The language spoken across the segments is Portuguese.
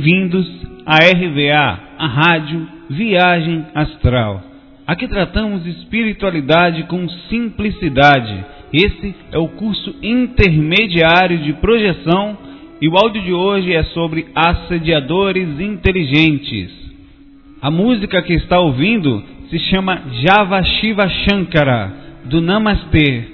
Bem-vindos à RVA, a rádio Viagem Astral. Aqui tratamos espiritualidade com simplicidade. Esse é o curso intermediário de projeção e o áudio de hoje é sobre assediadores inteligentes. A música que está ouvindo se chama Java Shiva Shankara, do Namastê.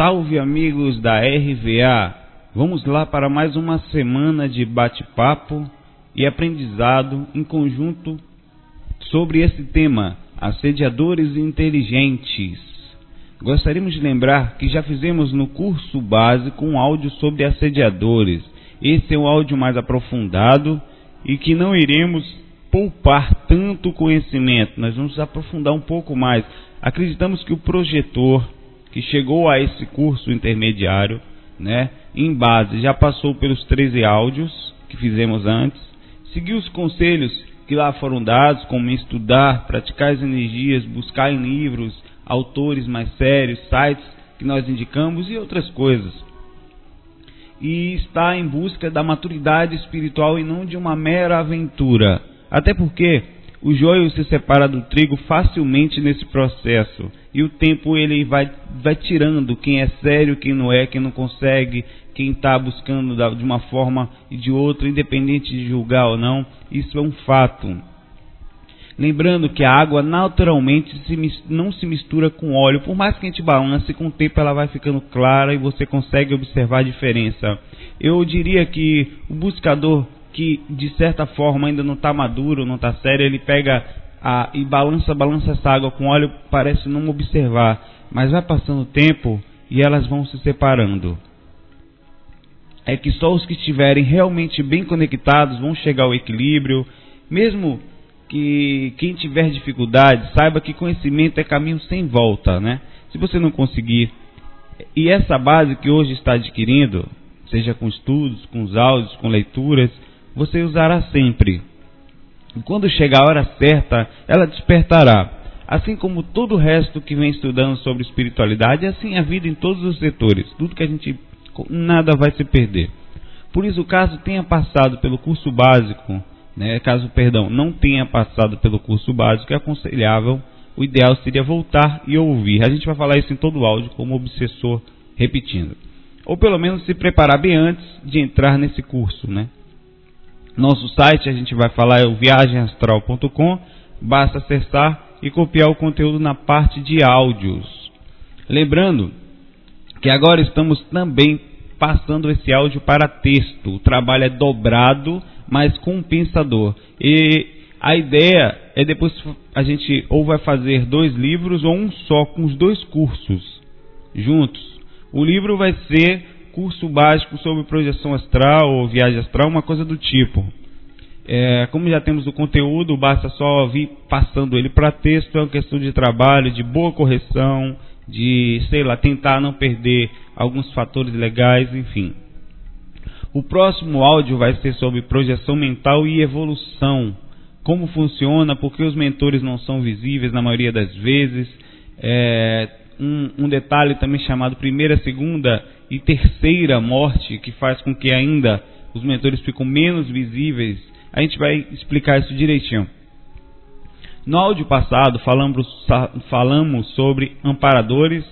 Salve amigos da RVA! Vamos lá para mais uma semana de bate-papo e aprendizado em conjunto sobre esse tema, assediadores inteligentes. Gostaríamos de lembrar que já fizemos no curso básico um áudio sobre assediadores. Esse é um áudio mais aprofundado e que não iremos poupar tanto conhecimento, nós vamos aprofundar um pouco mais. Acreditamos que o projetor que chegou a esse curso intermediário, né, em base, já passou pelos 13 áudios que fizemos antes, seguiu os conselhos que lá foram dados, como estudar, praticar as energias, buscar em livros, autores mais sérios, sites que nós indicamos e outras coisas. E está em busca da maturidade espiritual e não de uma mera aventura. Até porque o joio se separa do trigo facilmente nesse processo e o tempo ele vai, vai tirando quem é sério, quem não é, quem não consegue, quem está buscando de uma forma e de outra, independente de julgar ou não. Isso é um fato. Lembrando que a água naturalmente se, não se mistura com óleo, por mais que a gente balance, com o tempo ela vai ficando clara e você consegue observar a diferença. Eu diria que o buscador que de certa forma ainda não está maduro, não está sério, ele pega a, e balança, balança essa água com óleo, parece não observar, mas vai passando o tempo e elas vão se separando. É que só os que estiverem realmente bem conectados vão chegar ao equilíbrio, mesmo que quem tiver dificuldade saiba que conhecimento é caminho sem volta, né? Se você não conseguir e essa base que hoje está adquirindo, seja com estudos, com os áudios, com leituras, você usará sempre. E quando chegar a hora certa, ela despertará. Assim como todo o resto que vem estudando sobre espiritualidade, assim a vida em todos os setores. Tudo que a gente nada vai se perder. Por isso, caso tenha passado pelo curso básico né, caso, perdão, não tenha passado pelo curso básico, é aconselhável, o ideal seria voltar e ouvir. A gente vai falar isso em todo o áudio como obsessor repetindo. Ou pelo menos se preparar bem antes de entrar nesse curso, né? Nosso site a gente vai falar é o viagemastral.com, basta acessar e copiar o conteúdo na parte de áudios. Lembrando que agora estamos também passando esse áudio para texto. O trabalho é dobrado mas compensador. E a ideia é depois a gente ou vai fazer dois livros ou um só com os dois cursos juntos. O livro vai ser curso básico sobre projeção astral ou viagem astral, uma coisa do tipo. É, como já temos o conteúdo, basta só vir passando ele para texto, é uma questão de trabalho, de boa correção, de, sei lá, tentar não perder alguns fatores legais, enfim. O próximo áudio vai ser sobre projeção mental e evolução. Como funciona, por que os mentores não são visíveis na maioria das vezes. É, um, um detalhe também chamado primeira, segunda e terceira morte, que faz com que ainda os mentores ficam menos visíveis. A gente vai explicar isso direitinho. No áudio passado falamos, falamos sobre amparadores,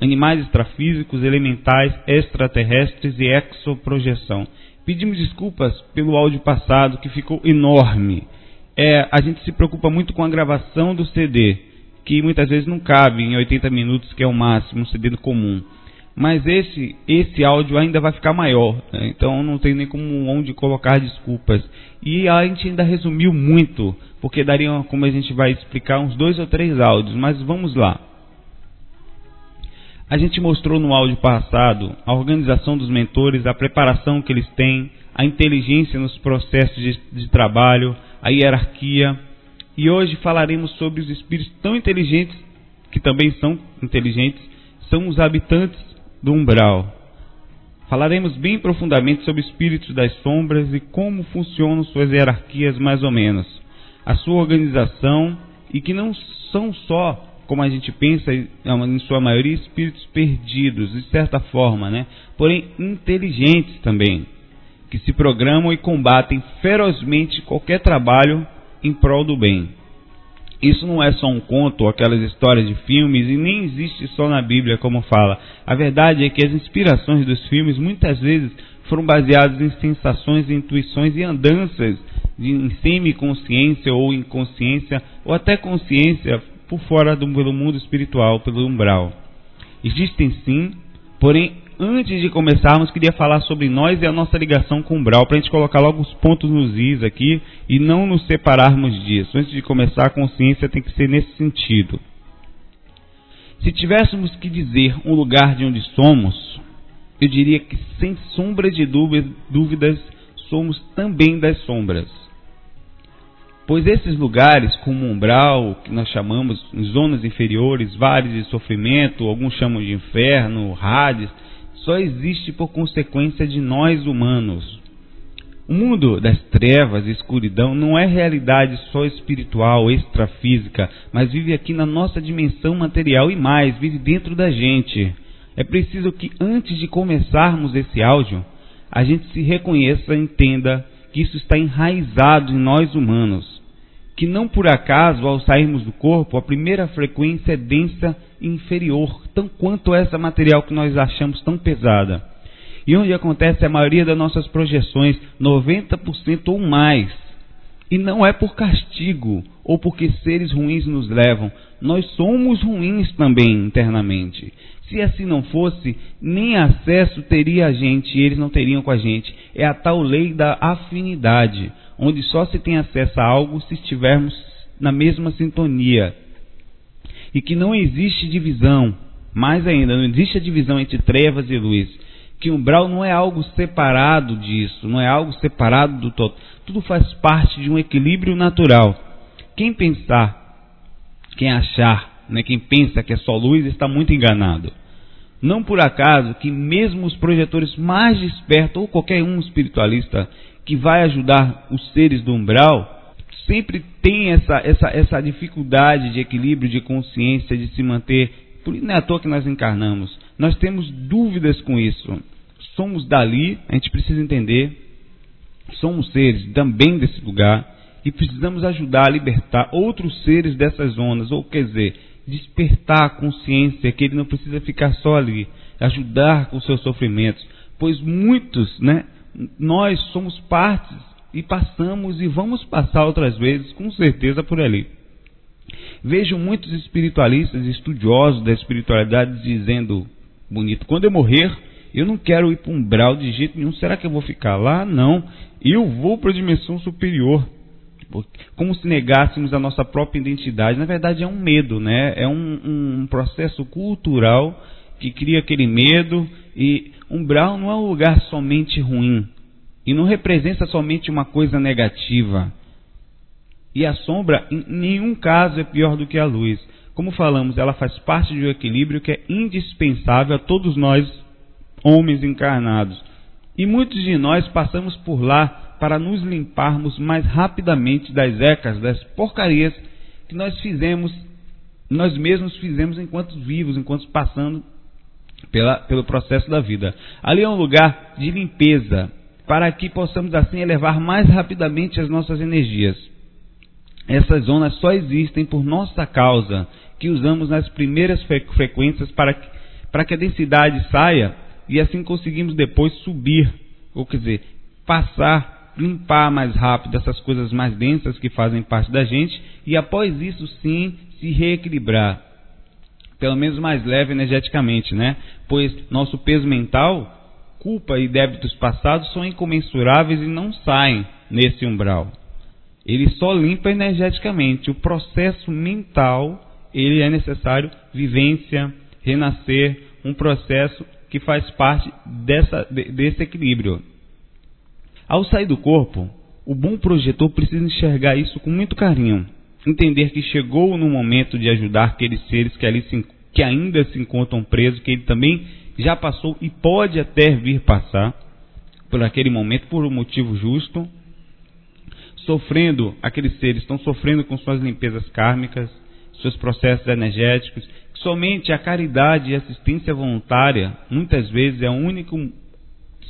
animais extrafísicos, elementais, extraterrestres e exoprojeção. Pedimos desculpas pelo áudio passado que ficou enorme. É, a gente se preocupa muito com a gravação do CD, que muitas vezes não cabe em 80 minutos, que é o máximo, um CD comum. Mas esse, esse áudio ainda vai ficar maior, né? então não tem nem como onde colocar desculpas. E a gente ainda resumiu muito, porque daria, como a gente vai explicar, uns dois ou três áudios, mas vamos lá. A gente mostrou no áudio passado a organização dos mentores, a preparação que eles têm, a inteligência nos processos de, de trabalho, a hierarquia. E hoje falaremos sobre os espíritos tão inteligentes, que também são inteligentes, são os habitantes do umbral. Falaremos bem profundamente sobre espíritos das sombras e como funcionam suas hierarquias mais ou menos, a sua organização e que não são só como a gente pensa, em sua maioria, espíritos perdidos, de certa forma, né? porém inteligentes também, que se programam e combatem ferozmente qualquer trabalho em prol do bem. Isso não é só um conto aquelas histórias de filmes e nem existe só na Bíblia, como fala. A verdade é que as inspirações dos filmes muitas vezes foram baseadas em sensações, intuições e andanças de, em semi-consciência ou inconsciência ou até consciência por fora do, pelo mundo espiritual, pelo umbral. Existem sim, porém, antes de começarmos, queria falar sobre nós e a nossa ligação com o umbral, para a gente colocar logo os pontos nos is aqui e não nos separarmos disso. Antes de começar, a consciência tem que ser nesse sentido. Se tivéssemos que dizer um lugar de onde somos, eu diria que sem sombra de dúvidas somos também das sombras. Pois esses lugares, como umbral, que nós chamamos zonas inferiores, vales de sofrimento, alguns chamam de inferno, Hades, só existe por consequência de nós humanos. O mundo das trevas e escuridão não é realidade só espiritual, extrafísica, mas vive aqui na nossa dimensão material e mais, vive dentro da gente. É preciso que antes de começarmos esse áudio, a gente se reconheça e entenda que isso está enraizado em nós humanos, que não por acaso, ao sairmos do corpo, a primeira frequência é densa e inferior, tão quanto essa material que nós achamos tão pesada. E onde acontece a maioria das nossas projeções, 90% ou mais. E não é por castigo ou porque seres ruins nos levam. Nós somos ruins também internamente. Se assim não fosse, nem acesso teria a gente, e eles não teriam com a gente. É a tal lei da afinidade, onde só se tem acesso a algo se estivermos na mesma sintonia. E que não existe divisão, mais ainda, não existe a divisão entre trevas e luz. Que umbral não é algo separado disso, não é algo separado do todo. Tudo faz parte de um equilíbrio natural. Quem pensar, quem achar, né, quem pensa que é só luz, está muito enganado. Não por acaso que mesmo os projetores mais despertos, ou qualquer um espiritualista que vai ajudar os seres do umbral, sempre tem essa, essa, essa dificuldade de equilíbrio, de consciência, de se manter. Não é à toa que nós encarnamos. Nós temos dúvidas com isso. Somos dali, a gente precisa entender. Somos seres também desse lugar e precisamos ajudar a libertar outros seres dessas zonas, ou quer dizer, despertar a consciência que ele não precisa ficar só ali, ajudar com seus sofrimentos, pois muitos, né, nós somos partes e passamos e vamos passar outras vezes, com certeza por ali. Vejo muitos espiritualistas, estudiosos da espiritualidade dizendo bonito, quando eu morrer, eu não quero ir para um brau de jeito nenhum. Será que eu vou ficar lá? Não. Eu vou para a dimensão superior como se negássemos a nossa própria identidade. Na verdade, é um medo, né? É um, um processo cultural que cria aquele medo. E umbral não é um lugar somente ruim. E não representa somente uma coisa negativa. E a sombra, em nenhum caso, é pior do que a luz. Como falamos, ela faz parte de um equilíbrio que é indispensável a todos nós, homens encarnados. E muitos de nós passamos por lá para nos limparmos mais rapidamente das ecas, das porcarias que nós fizemos, nós mesmos fizemos enquanto vivos, enquanto passando pela, pelo processo da vida. Ali é um lugar de limpeza, para que possamos assim elevar mais rapidamente as nossas energias. Essas zonas só existem por nossa causa, que usamos nas primeiras frequências para que, para que a densidade saia e assim conseguimos depois subir, ou quer dizer, passar limpar mais rápido essas coisas mais densas que fazem parte da gente e após isso sim se reequilibrar. Pelo menos mais leve energeticamente, né? Pois nosso peso mental, culpa e débitos passados são incomensuráveis e não saem nesse umbral. Ele só limpa energeticamente. O processo mental, ele é necessário vivência, renascer, um processo que faz parte dessa, desse equilíbrio. Ao sair do corpo, o bom projetor precisa enxergar isso com muito carinho, entender que chegou no momento de ajudar aqueles seres que, ali se, que ainda se encontram presos, que ele também já passou e pode até vir passar por aquele momento por um motivo justo, sofrendo, aqueles seres estão sofrendo com suas limpezas kármicas, seus processos energéticos. Somente a caridade e assistência voluntária, muitas vezes, é a única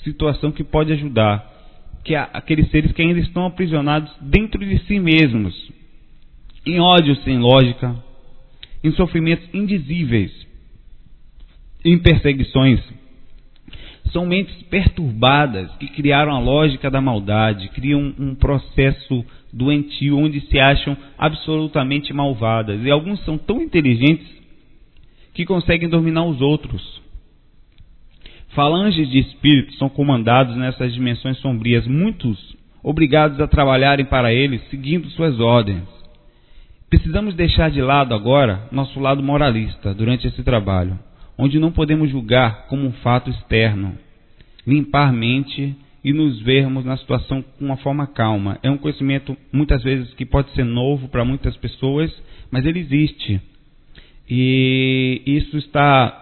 situação que pode ajudar que aqueles seres que ainda estão aprisionados dentro de si mesmos, em ódio sem lógica, em sofrimentos indizíveis, em perseguições. São mentes perturbadas que criaram a lógica da maldade, criam um processo doentio onde se acham absolutamente malvadas. E alguns são tão inteligentes que conseguem dominar os outros. Falanges de espíritos são comandados nessas dimensões sombrias, muitos obrigados a trabalharem para eles, seguindo suas ordens. Precisamos deixar de lado agora nosso lado moralista durante esse trabalho, onde não podemos julgar como um fato externo, limpar mente e nos vermos na situação com uma forma calma. É um conhecimento muitas vezes que pode ser novo para muitas pessoas, mas ele existe. E isso está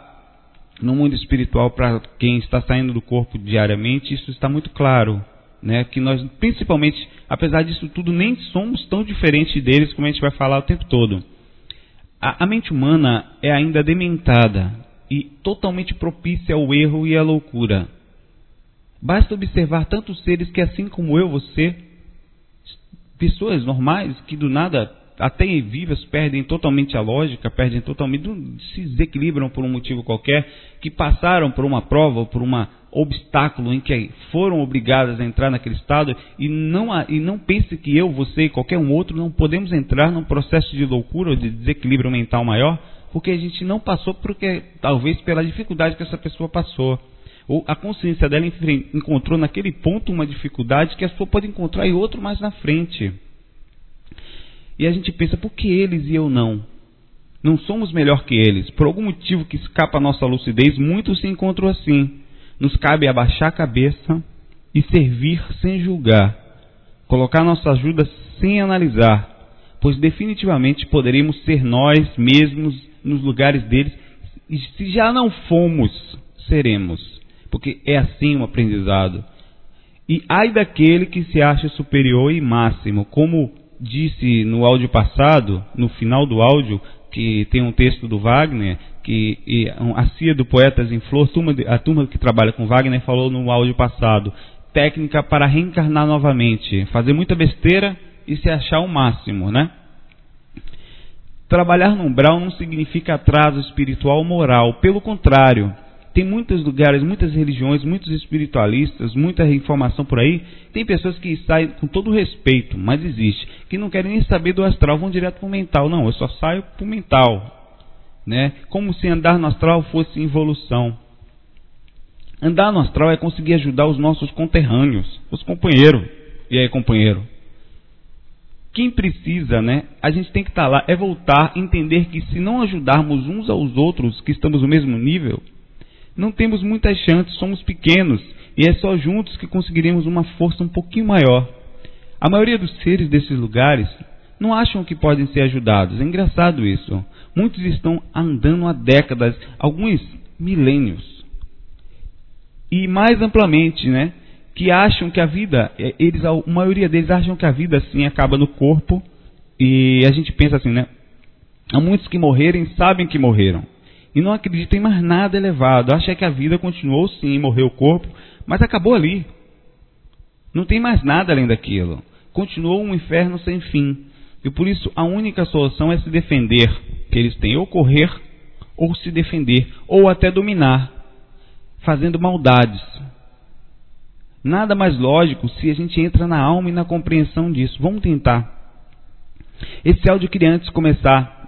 no mundo espiritual para quem está saindo do corpo diariamente, isso está muito claro, né? Que nós, principalmente, apesar disso tudo, nem somos tão diferentes deles como a gente vai falar o tempo todo. A, a mente humana é ainda dementada e totalmente propícia ao erro e à loucura. Basta observar tantos seres que, assim como eu, você, pessoas normais que do nada até vivas perdem totalmente a lógica, perdem totalmente, se desequilibram por um motivo qualquer, que passaram por uma prova ou por uma obstáculo em que foram obrigadas a entrar naquele estado e não, e não pense que eu, você e qualquer um outro não podemos entrar num processo de loucura ou de desequilíbrio mental maior porque a gente não passou porque talvez pela dificuldade que essa pessoa passou. Ou a consciência dela encontrou naquele ponto uma dificuldade que a sua pode encontrar em outro mais na frente. E a gente pensa, por que eles e eu não? Não somos melhor que eles. Por algum motivo que escapa à nossa lucidez, muitos se encontram assim. Nos cabe abaixar a cabeça e servir sem julgar. Colocar nossa ajuda sem analisar. Pois definitivamente poderíamos ser nós mesmos nos lugares deles. E se já não fomos, seremos. Porque é assim o aprendizado. E ai daquele que se acha superior e máximo, como disse no áudio passado, no final do áudio, que tem um texto do Wagner, que a CIA do Poetas em Flor, a turma que trabalha com Wagner falou no áudio passado, técnica para reencarnar novamente, fazer muita besteira e se achar o máximo, né? Trabalhar no umbral não significa atraso espiritual ou moral, pelo contrário, tem muitos lugares, muitas religiões, muitos espiritualistas, muita informação por aí. Tem pessoas que saem com todo respeito, mas existe, que não querem nem saber do astral, vão direto para o mental. Não, eu só saio para o mental. Né? Como se andar no astral fosse evolução. Andar no astral é conseguir ajudar os nossos conterrâneos, os companheiros. E aí, companheiro? Quem precisa, né? A gente tem que estar tá lá, é voltar, entender que se não ajudarmos uns aos outros que estamos no mesmo nível, não temos muitas chances, somos pequenos e é só juntos que conseguiremos uma força um pouquinho maior. A maioria dos seres desses lugares não acham que podem ser ajudados. É engraçado isso. Muitos estão andando há décadas, alguns milênios. E mais amplamente, né? Que acham que a vida, é, eles, a maioria deles acham que a vida assim acaba no corpo. E a gente pensa assim, né? Há muitos que morrerem sabem que morreram e não acredita em mais nada elevado. Acha que a vida continuou sim, morreu o corpo, mas acabou ali. Não tem mais nada além daquilo. Continuou um inferno sem fim. E por isso a única solução é se defender, que eles têm ou correr, ou se defender, ou até dominar, fazendo maldades. Nada mais lógico se a gente entra na alma e na compreensão disso. Vamos tentar. Esse áudio eu queria antes começar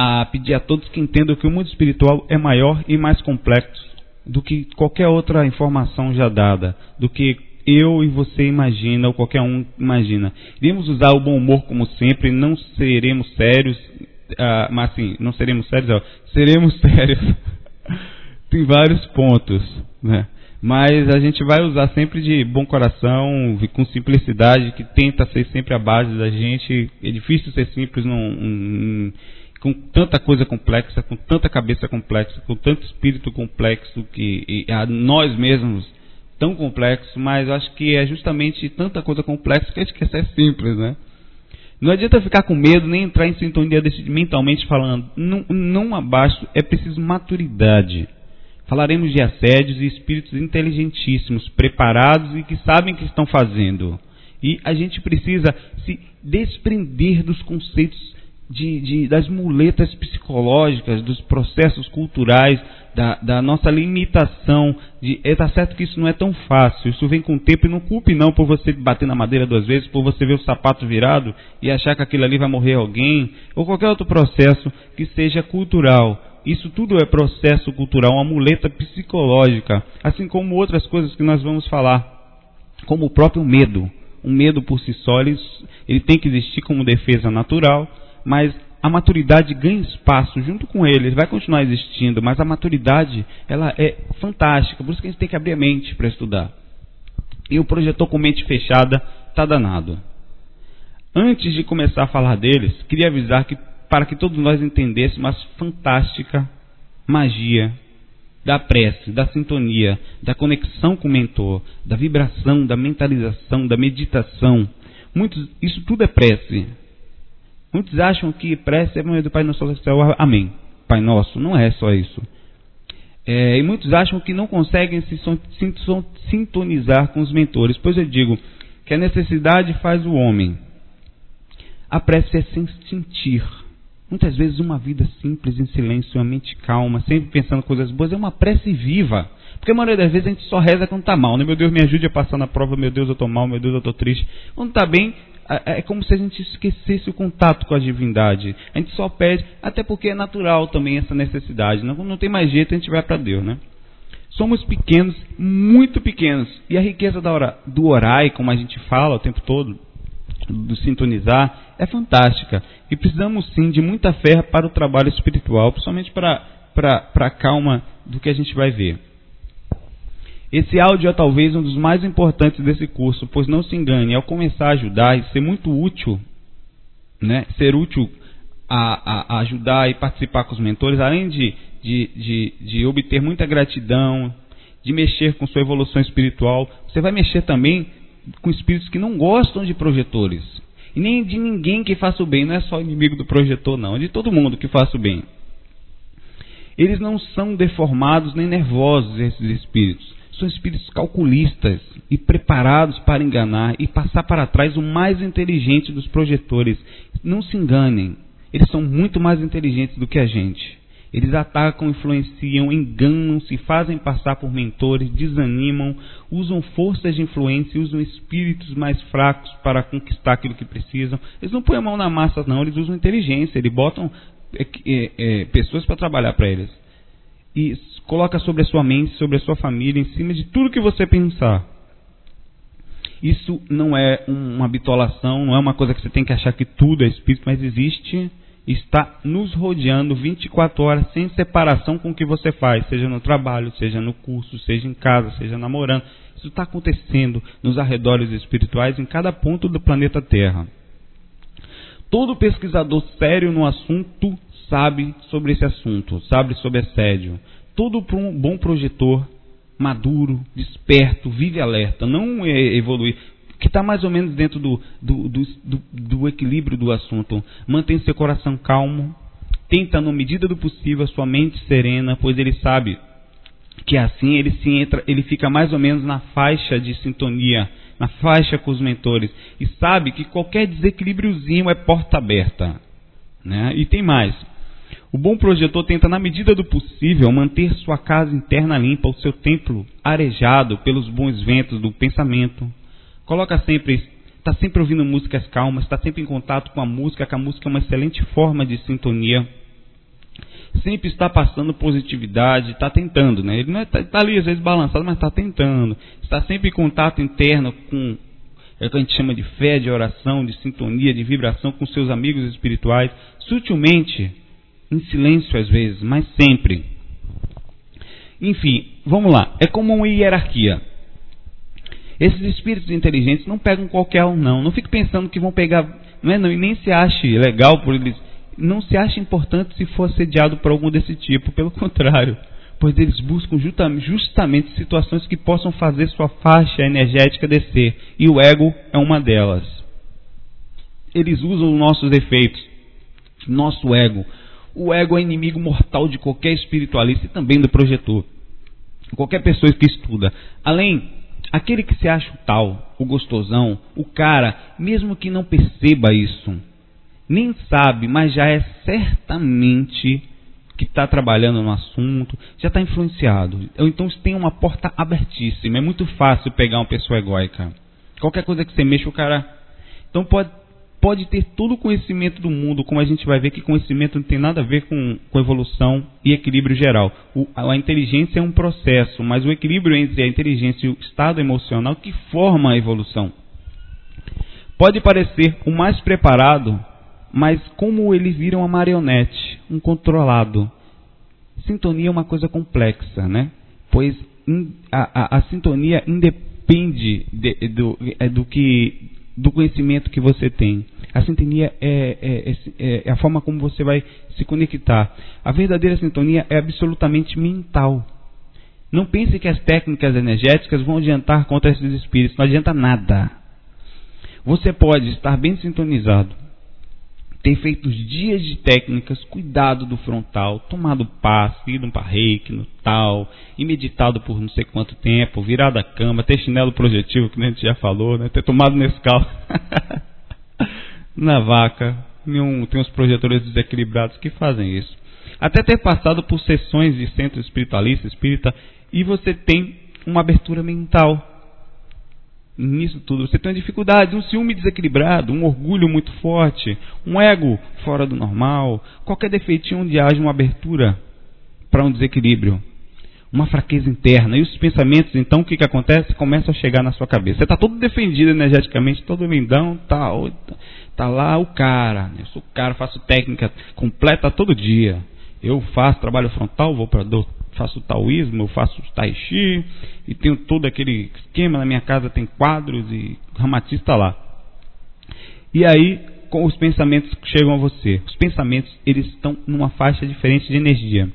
a pedir a todos que entendam que o mundo espiritual é maior e mais complexo do que qualquer outra informação já dada, do que eu e você imagina ou qualquer um imagina. Iremos usar o bom humor como sempre, não seremos sérios, uh, mas assim, não seremos sérios, ó, seremos sérios. Tem vários pontos, né? Mas a gente vai usar sempre de bom coração, com simplicidade, que tenta ser sempre a base da gente. É difícil ser simples num, num com tanta coisa complexa, com tanta cabeça complexa, com tanto espírito complexo que a nós mesmos tão complexo, mas acho que é justamente tanta coisa complexa que a gente quer ser simples, né? Não adianta ficar com medo nem entrar em sintonia mentalmente falando. Não, não abaixo, é preciso maturidade. Falaremos de assédios e espíritos inteligentíssimos, preparados e que sabem o que estão fazendo. E a gente precisa se desprender dos conceitos de, de, das muletas psicológicas, dos processos culturais, da, da nossa limitação. De, é, tá certo que isso não é tão fácil, isso vem com o tempo e não culpe não por você bater na madeira duas vezes, por você ver o sapato virado e achar que aquilo ali vai morrer alguém, ou qualquer outro processo que seja cultural. Isso tudo é processo cultural, uma muleta psicológica, assim como outras coisas que nós vamos falar, como o próprio medo. O medo por si só, ele, ele tem que existir como defesa natural, mas a maturidade ganha espaço junto com ele, ele vai continuar existindo, mas a maturidade ela é fantástica, por isso que a gente tem que abrir a mente para estudar. E o projetor com mente fechada está danado. Antes de começar a falar deles, queria avisar que para que todos nós entendêssemos a fantástica magia da prece, da sintonia, da conexão com o mentor, da vibração, da mentalização, da meditação. Muitos, isso tudo é prece. Muitos acham que prece é do Pai Nosso Celestial, amém. Pai Nosso, não é só isso. É, e muitos acham que não conseguem se sintonizar com os mentores. Pois eu digo que a necessidade faz o homem. A prece é sem sentir. Muitas vezes uma vida simples, em silêncio, uma mente calma, sempre pensando coisas boas, é uma prece viva. Porque a maioria das vezes a gente só reza quando está mal, né? Meu Deus, me ajude a passar na prova, meu Deus, eu estou mal, meu Deus, eu estou triste. Quando está bem, é como se a gente esquecesse o contato com a divindade. A gente só pede, até porque é natural também essa necessidade. Não, não tem mais jeito, a gente vai para Deus, né? Somos pequenos, muito pequenos. E a riqueza do orai, como a gente fala o tempo todo, do sintonizar, é fantástica. E precisamos sim de muita fé para o trabalho espiritual, principalmente para, para, para a calma do que a gente vai ver. Esse áudio é talvez um dos mais importantes desse curso, pois não se engane, ao começar a ajudar e ser muito útil, né, ser útil a, a, a ajudar e participar com os mentores, além de, de, de, de obter muita gratidão, de mexer com sua evolução espiritual, você vai mexer também com espíritos que não gostam de projetores. E nem de ninguém que faça o bem, não é só inimigo do projetor, não, é de todo mundo que faça o bem. Eles não são deformados nem nervosos, esses espíritos são espíritos calculistas e preparados para enganar e passar para trás o mais inteligente dos projetores. Não se enganem, eles são muito mais inteligentes do que a gente. Eles atacam, influenciam, enganam, se fazem passar por mentores, desanimam, usam forças de influência, usam espíritos mais fracos para conquistar aquilo que precisam. Eles não põem a mão na massa, não, eles usam inteligência, eles botam é, é, é, pessoas para trabalhar para eles e coloca sobre a sua mente, sobre a sua família, em cima de tudo que você pensar. Isso não é uma bitolação, não é uma coisa que você tem que achar que tudo é espírito, mas existe, está nos rodeando 24 horas sem separação com o que você faz, seja no trabalho, seja no curso, seja em casa, seja namorando. Isso está acontecendo nos arredores espirituais em cada ponto do planeta Terra. Todo pesquisador sério no assunto sabe sobre esse assunto, sabe sobre assédio. Todo bom projetor, maduro, desperto, vive alerta, não é evoluir, que está mais ou menos dentro do, do, do, do, equilíbrio do assunto. Mantém seu coração calmo, tenta, na medida do possível, a sua mente serena, pois ele sabe que assim ele se entra, ele fica mais ou menos na faixa de sintonia, na faixa com os mentores, e sabe que qualquer desequilíbriozinho é porta aberta. Né? E tem mais. O bom projetor tenta, na medida do possível, manter sua casa interna limpa, o seu templo arejado pelos bons ventos do pensamento. Coloca sempre, está sempre ouvindo músicas calmas, está sempre em contato com a música, que a música é uma excelente forma de sintonia. Sempre está passando positividade, está tentando, né? Ele não está é, tá ali às vezes balançado, mas está tentando. Está sempre em contato interno com é o que a gente chama de fé, de oração, de sintonia, de vibração com seus amigos espirituais. Sutilmente, em silêncio às vezes, mas sempre. Enfim, vamos lá. É como uma hierarquia. Esses espíritos inteligentes não pegam qualquer um, não. Não fique pensando que vão pegar. Não é, não, e nem se ache legal por eles. Não se acha importante se for assediado por algum desse tipo. Pelo contrário. Pois eles buscam justamente situações que possam fazer sua faixa energética descer. E o ego é uma delas. Eles usam nossos defeitos, nosso ego, o ego é inimigo mortal de qualquer espiritualista e também do projetor. Qualquer pessoa que estuda. Além, aquele que se acha o tal, o gostosão, o cara, mesmo que não perceba isso, nem sabe, mas já é certamente que está trabalhando no assunto, já está influenciado. Então tem uma porta abertíssima. É muito fácil pegar uma pessoa egóica. Qualquer coisa que você mexa, o cara. Então pode pode ter todo o conhecimento do mundo, como a gente vai ver que conhecimento não tem nada a ver com, com evolução e equilíbrio geral. O, a inteligência é um processo, mas o equilíbrio entre a inteligência e o estado emocional que forma a evolução. Pode parecer o mais preparado, mas como ele vira uma marionete, um controlado. Sintonia é uma coisa complexa, né? Pois a, a, a sintonia independe de, do, é do que do conhecimento que você tem. A sintonia é, é, é, é, a forma como você vai se conectar. A verdadeira sintonia é absolutamente mental. Não pense que as técnicas energéticas vão adiantar contra esses espíritos. Não adianta nada. Você pode estar bem sintonizado, ter feito dias de técnicas, cuidado do frontal, tomado passe, ido para reiki, no tal, e meditado por não sei quanto tempo, virado a cama, ter chinelo projetivo, que a gente já falou, né? ter tomado Nescau na vaca. Nenhum, tem uns projetores desequilibrados que fazem isso. Até ter passado por sessões de centro espiritualista, espírita, e você tem uma abertura mental nisso tudo. Você tem uma dificuldade, um ciúme desequilibrado, um orgulho muito forte, um ego fora do normal, qualquer defeitinho onde haja uma abertura para um desequilíbrio, uma fraqueza interna. E os pensamentos, então, o que, que acontece? Começam a chegar na sua cabeça. Você está todo defendido energeticamente, todo lindão, tá, tá lá o cara. Eu sou o cara, faço técnica completa todo dia. Eu faço trabalho frontal, vou para faço taoísmo, eu faço tai chi e tenho todo aquele esquema na minha casa tem quadros e ramatista lá. E aí com os pensamentos que chegam a você, os pensamentos eles estão numa faixa diferente de energia.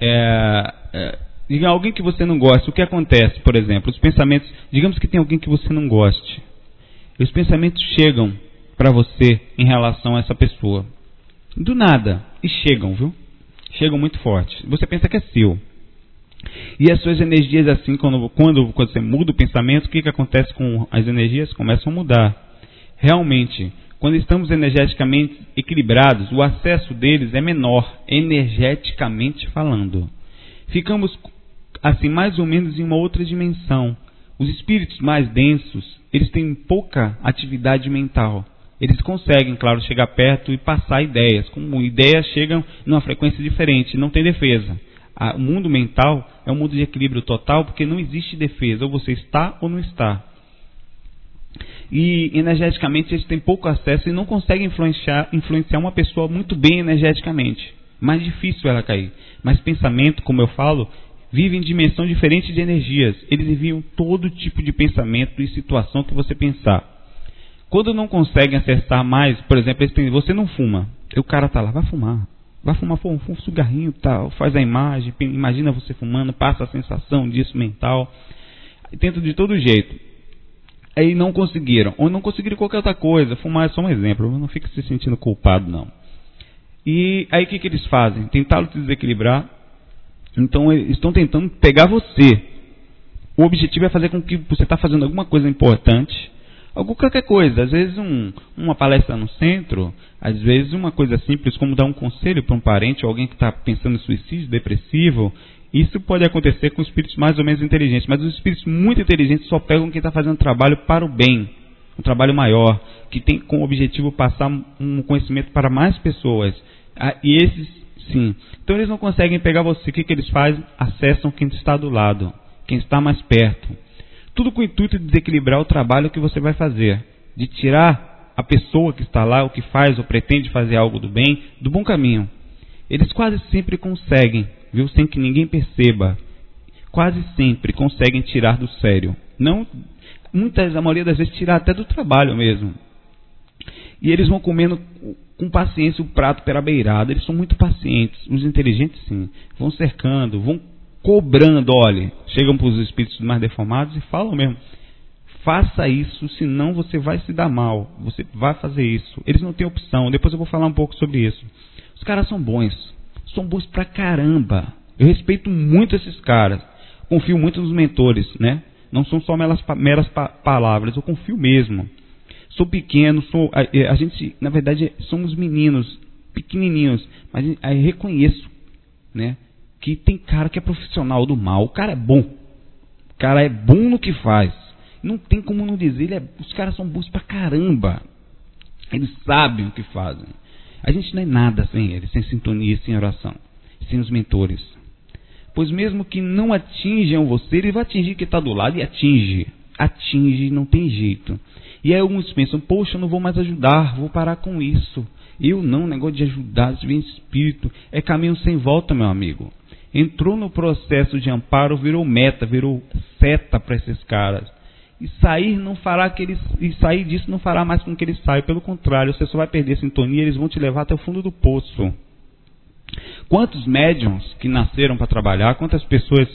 É, é, alguém que você não gosta, o que acontece, por exemplo, os pensamentos, digamos que tem alguém que você não goste, os pensamentos chegam para você em relação a essa pessoa, do nada, e chegam, viu? chegam muito fortes. Você pensa que é seu. E as suas energias, assim, quando, quando, quando você muda o pensamento, o que, que acontece com as energias? Começam a mudar. Realmente, quando estamos energeticamente equilibrados, o acesso deles é menor, energeticamente falando. Ficamos, assim, mais ou menos em uma outra dimensão. Os espíritos mais densos, eles têm pouca atividade mental eles conseguem, claro, chegar perto e passar ideias. Como ideias chegam numa frequência diferente, não tem defesa. O mundo mental é um mundo de equilíbrio total porque não existe defesa, ou você está ou não está. E energeticamente eles têm pouco acesso e não conseguem influenciar, influenciar uma pessoa muito bem energeticamente. Mais difícil ela cair. Mas pensamento, como eu falo, vive em dimensão diferente de energias. Eles enviam todo tipo de pensamento e situação que você pensar. Quando não conseguem acertar mais, por exemplo, têm, você não fuma. E o cara tá lá, vai fumar. Vai fumar, fuma um cigarrinho tal, faz a imagem, imagina você fumando, passa a sensação disso mental. Tenta de todo jeito. Aí não conseguiram. Ou não conseguiram qualquer outra coisa. Fumar é só um exemplo. Não fica se sentindo culpado, não. E aí o que, que eles fazem? Tentaram te desequilibrar. Então eles estão tentando pegar você. O objetivo é fazer com que você está fazendo alguma coisa importante Algum, qualquer coisa, às vezes um, uma palestra no centro, às vezes uma coisa simples como dar um conselho para um parente ou alguém que está pensando em suicídio, depressivo. Isso pode acontecer com espíritos mais ou menos inteligentes, mas os espíritos muito inteligentes só pegam quem está fazendo trabalho para o bem, um trabalho maior, que tem como objetivo passar um conhecimento para mais pessoas. Ah, e esses, sim. Então eles não conseguem pegar você. O que, que eles fazem? Acessam quem está do lado, quem está mais perto. Tudo com o intuito de desequilibrar o trabalho que você vai fazer, de tirar a pessoa que está lá, o que faz ou pretende fazer algo do bem, do bom caminho. Eles quase sempre conseguem, viu, sem que ninguém perceba. Quase sempre conseguem tirar do sério. Não, muitas, a maioria das vezes tirar até do trabalho mesmo. E eles vão comendo com paciência o prato pela beirada. Eles são muito pacientes. Os inteligentes, sim. Vão cercando, vão cobrando, olhe, chegam para os espíritos mais deformados e falam mesmo, faça isso, senão você vai se dar mal, você vai fazer isso. Eles não têm opção, depois eu vou falar um pouco sobre isso. Os caras são bons, são bons pra caramba. Eu respeito muito esses caras, confio muito nos mentores, né? Não são só meras, meras palavras, eu confio mesmo. Sou pequeno, sou a, a gente, na verdade, somos meninos, pequenininhos, mas aí reconheço, né? que tem cara que é profissional do mal. O cara é bom. O cara é bom no que faz. Não tem como não dizer. É, os caras são bons pra caramba. Eles sabem o que fazem. A gente não é nada sem eles, sem sintonia, sem oração, sem os mentores. Pois mesmo que não atinjam você, ele vai atingir quem está do lado e atinge. Atinge, não tem jeito. E aí alguns pensam, poxa, eu não vou mais ajudar, vou parar com isso. Eu não, negócio de ajudar, se vem espírito, é caminho sem volta, meu amigo entrou no processo de amparo, virou meta, virou seta para esses caras. E sair não fará que eles e sair disso não fará mais com que eles saiam, pelo contrário, você só vai perder sintonia, eles vão te levar até o fundo do poço. Quantos médiums que nasceram para trabalhar, quantas pessoas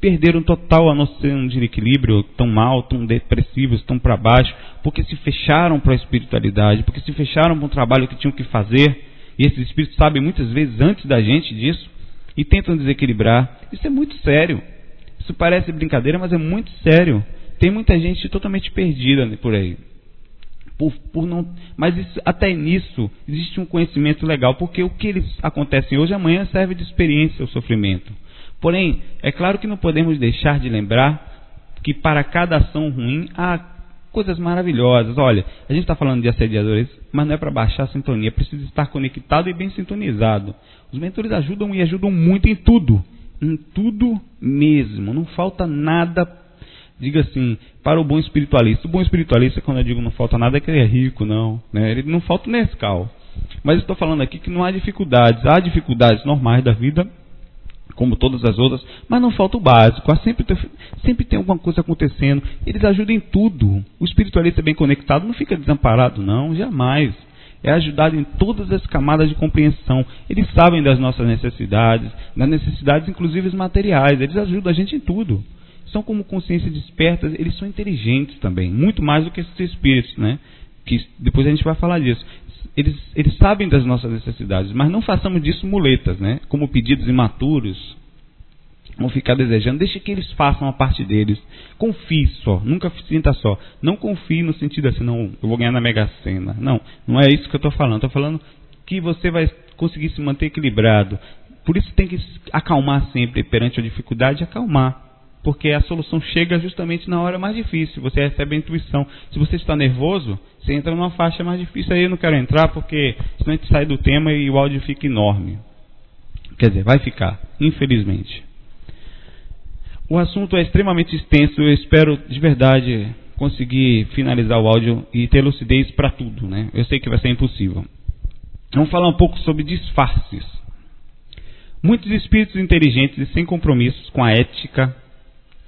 perderam total a noção de equilíbrio, tão mal, tão depressivos, tão para baixo, porque se fecharam para a espiritualidade, porque se fecharam para um trabalho que tinham que fazer, e esses espíritos sabem muitas vezes antes da gente disso, e tentam desequilibrar. Isso é muito sério. Isso parece brincadeira, mas é muito sério. Tem muita gente totalmente perdida por aí. Por, por não, mas isso, até nisso existe um conhecimento legal, porque o que eles acontecem hoje, amanhã serve de experiência ao sofrimento. Porém, é claro que não podemos deixar de lembrar que para cada ação ruim há coisas maravilhosas. Olha, a gente está falando de assediadores, mas não é para baixar a sintonia, é preciso estar conectado e bem sintonizado. Os mentores ajudam e ajudam muito em tudo, em tudo mesmo. Não falta nada, diga assim, para o bom espiritualista. O bom espiritualista, quando eu digo não falta nada, é que ele é rico, não. Né? Ele não falta Nescau. Mas estou falando aqui que não há dificuldades. Há dificuldades normais da vida, como todas as outras, mas não falta o básico. Há sempre, sempre tem alguma coisa acontecendo. Eles ajudam em tudo. O espiritualista bem conectado não fica desamparado, não, jamais. É ajudado em todas as camadas de compreensão. Eles sabem das nossas necessidades, das necessidades inclusive materiais. Eles ajudam a gente em tudo. São como consciência desperta, eles são inteligentes também, muito mais do que esses espíritos, né? Que depois a gente vai falar disso eles, eles sabem das nossas necessidades, mas não façamos disso muletas, né? Como pedidos imaturos. Vão ficar desejando, deixe que eles façam a parte deles. Confie só, nunca sinta só. Não confie no sentido assim, não, eu vou ganhar na Mega Sena. Não, não é isso que eu estou falando. Estou falando que você vai conseguir se manter equilibrado. Por isso tem que acalmar sempre perante a dificuldade, acalmar porque a solução chega justamente na hora mais difícil. Você recebe a intuição. Se você está nervoso, você entra numa faixa mais difícil. Aí eu não quero entrar porque senão a gente sai do tema e o áudio fica enorme. Quer dizer, vai ficar, infelizmente. O assunto é extremamente extenso. Eu espero de verdade conseguir finalizar o áudio e ter lucidez para tudo. Né? Eu sei que vai ser impossível. Vamos falar um pouco sobre disfarces. Muitos espíritos inteligentes e sem compromissos com a ética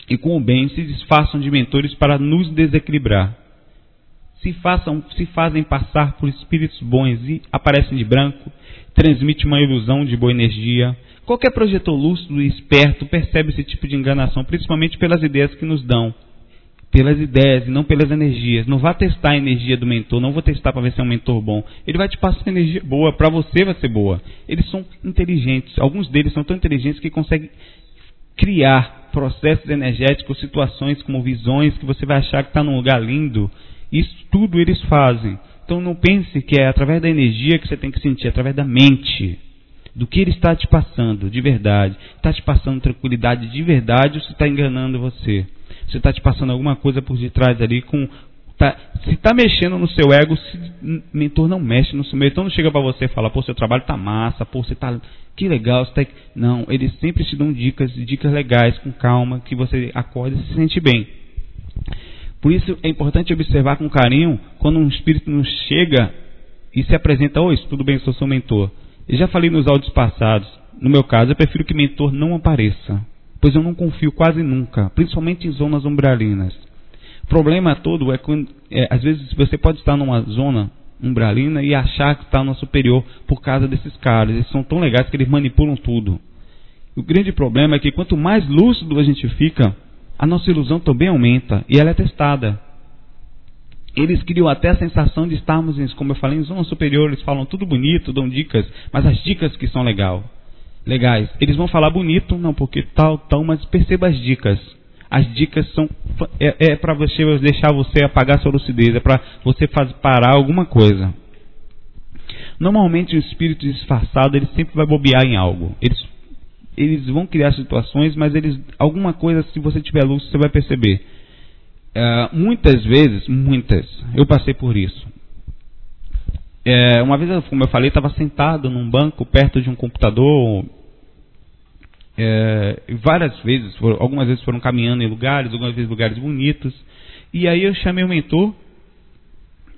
e com o bem se disfarçam de mentores para nos desequilibrar. Se, façam, se fazem passar por espíritos bons e aparecem de branco, transmite uma ilusão de boa energia. Qualquer projetor lúcido e esperto percebe esse tipo de enganação, principalmente pelas ideias que nos dão. Pelas ideias e não pelas energias. Não vá testar a energia do mentor, não vou testar para ver se é um mentor bom. Ele vai te passar energia boa, para você vai ser boa. Eles são inteligentes, alguns deles são tão inteligentes que conseguem criar processos energéticos, situações como visões que você vai achar que está num lugar lindo. Isso tudo eles fazem. Então não pense que é através da energia que você tem que sentir, é através da mente. Do que ele está te passando de verdade. Está te passando tranquilidade de verdade ou se está enganando você? Você está te passando alguma coisa por detrás ali com. Tá, se está mexendo no seu ego, se mentor não mexe no seu mentor não chega para você e fala, pô, seu trabalho está massa, pô, você está que legal, você tá... não, eles sempre te dão dicas, dicas legais, com calma, que você acorda e se sente bem. Por isso é importante observar com carinho quando um espírito nos chega e se apresenta, oi, tudo bem, sou seu mentor. Eu já falei nos áudios passados, no meu caso, eu prefiro que mentor não apareça, pois eu não confio quase nunca, principalmente em zonas umbralinas. O problema todo é que, é, às vezes, você pode estar numa zona umbralina e achar que está no superior por causa desses caras. Eles são tão legais que eles manipulam tudo. O grande problema é que quanto mais lúcido a gente fica, a nossa ilusão também aumenta e ela é testada. Eles criam até a sensação de estarmos, como eu falei, em zona superior. Eles falam tudo bonito, dão dicas, mas as dicas que são legal, legais. Eles vão falar bonito, não porque tal, tal, mas perceba as dicas. As dicas são é, é para você deixar você apagar sua lucidez, é para você fazer parar alguma coisa. Normalmente o espírito disfarçado ele sempre vai bobear em algo. Eles eles vão criar situações, mas eles alguma coisa se você tiver luz você vai perceber. Uh, muitas vezes, muitas, eu passei por isso. É, uma vez, como eu falei, estava sentado num banco perto de um computador é, várias vezes, foram, algumas vezes foram caminhando em lugares, algumas vezes lugares bonitos. E aí eu chamei o mentor,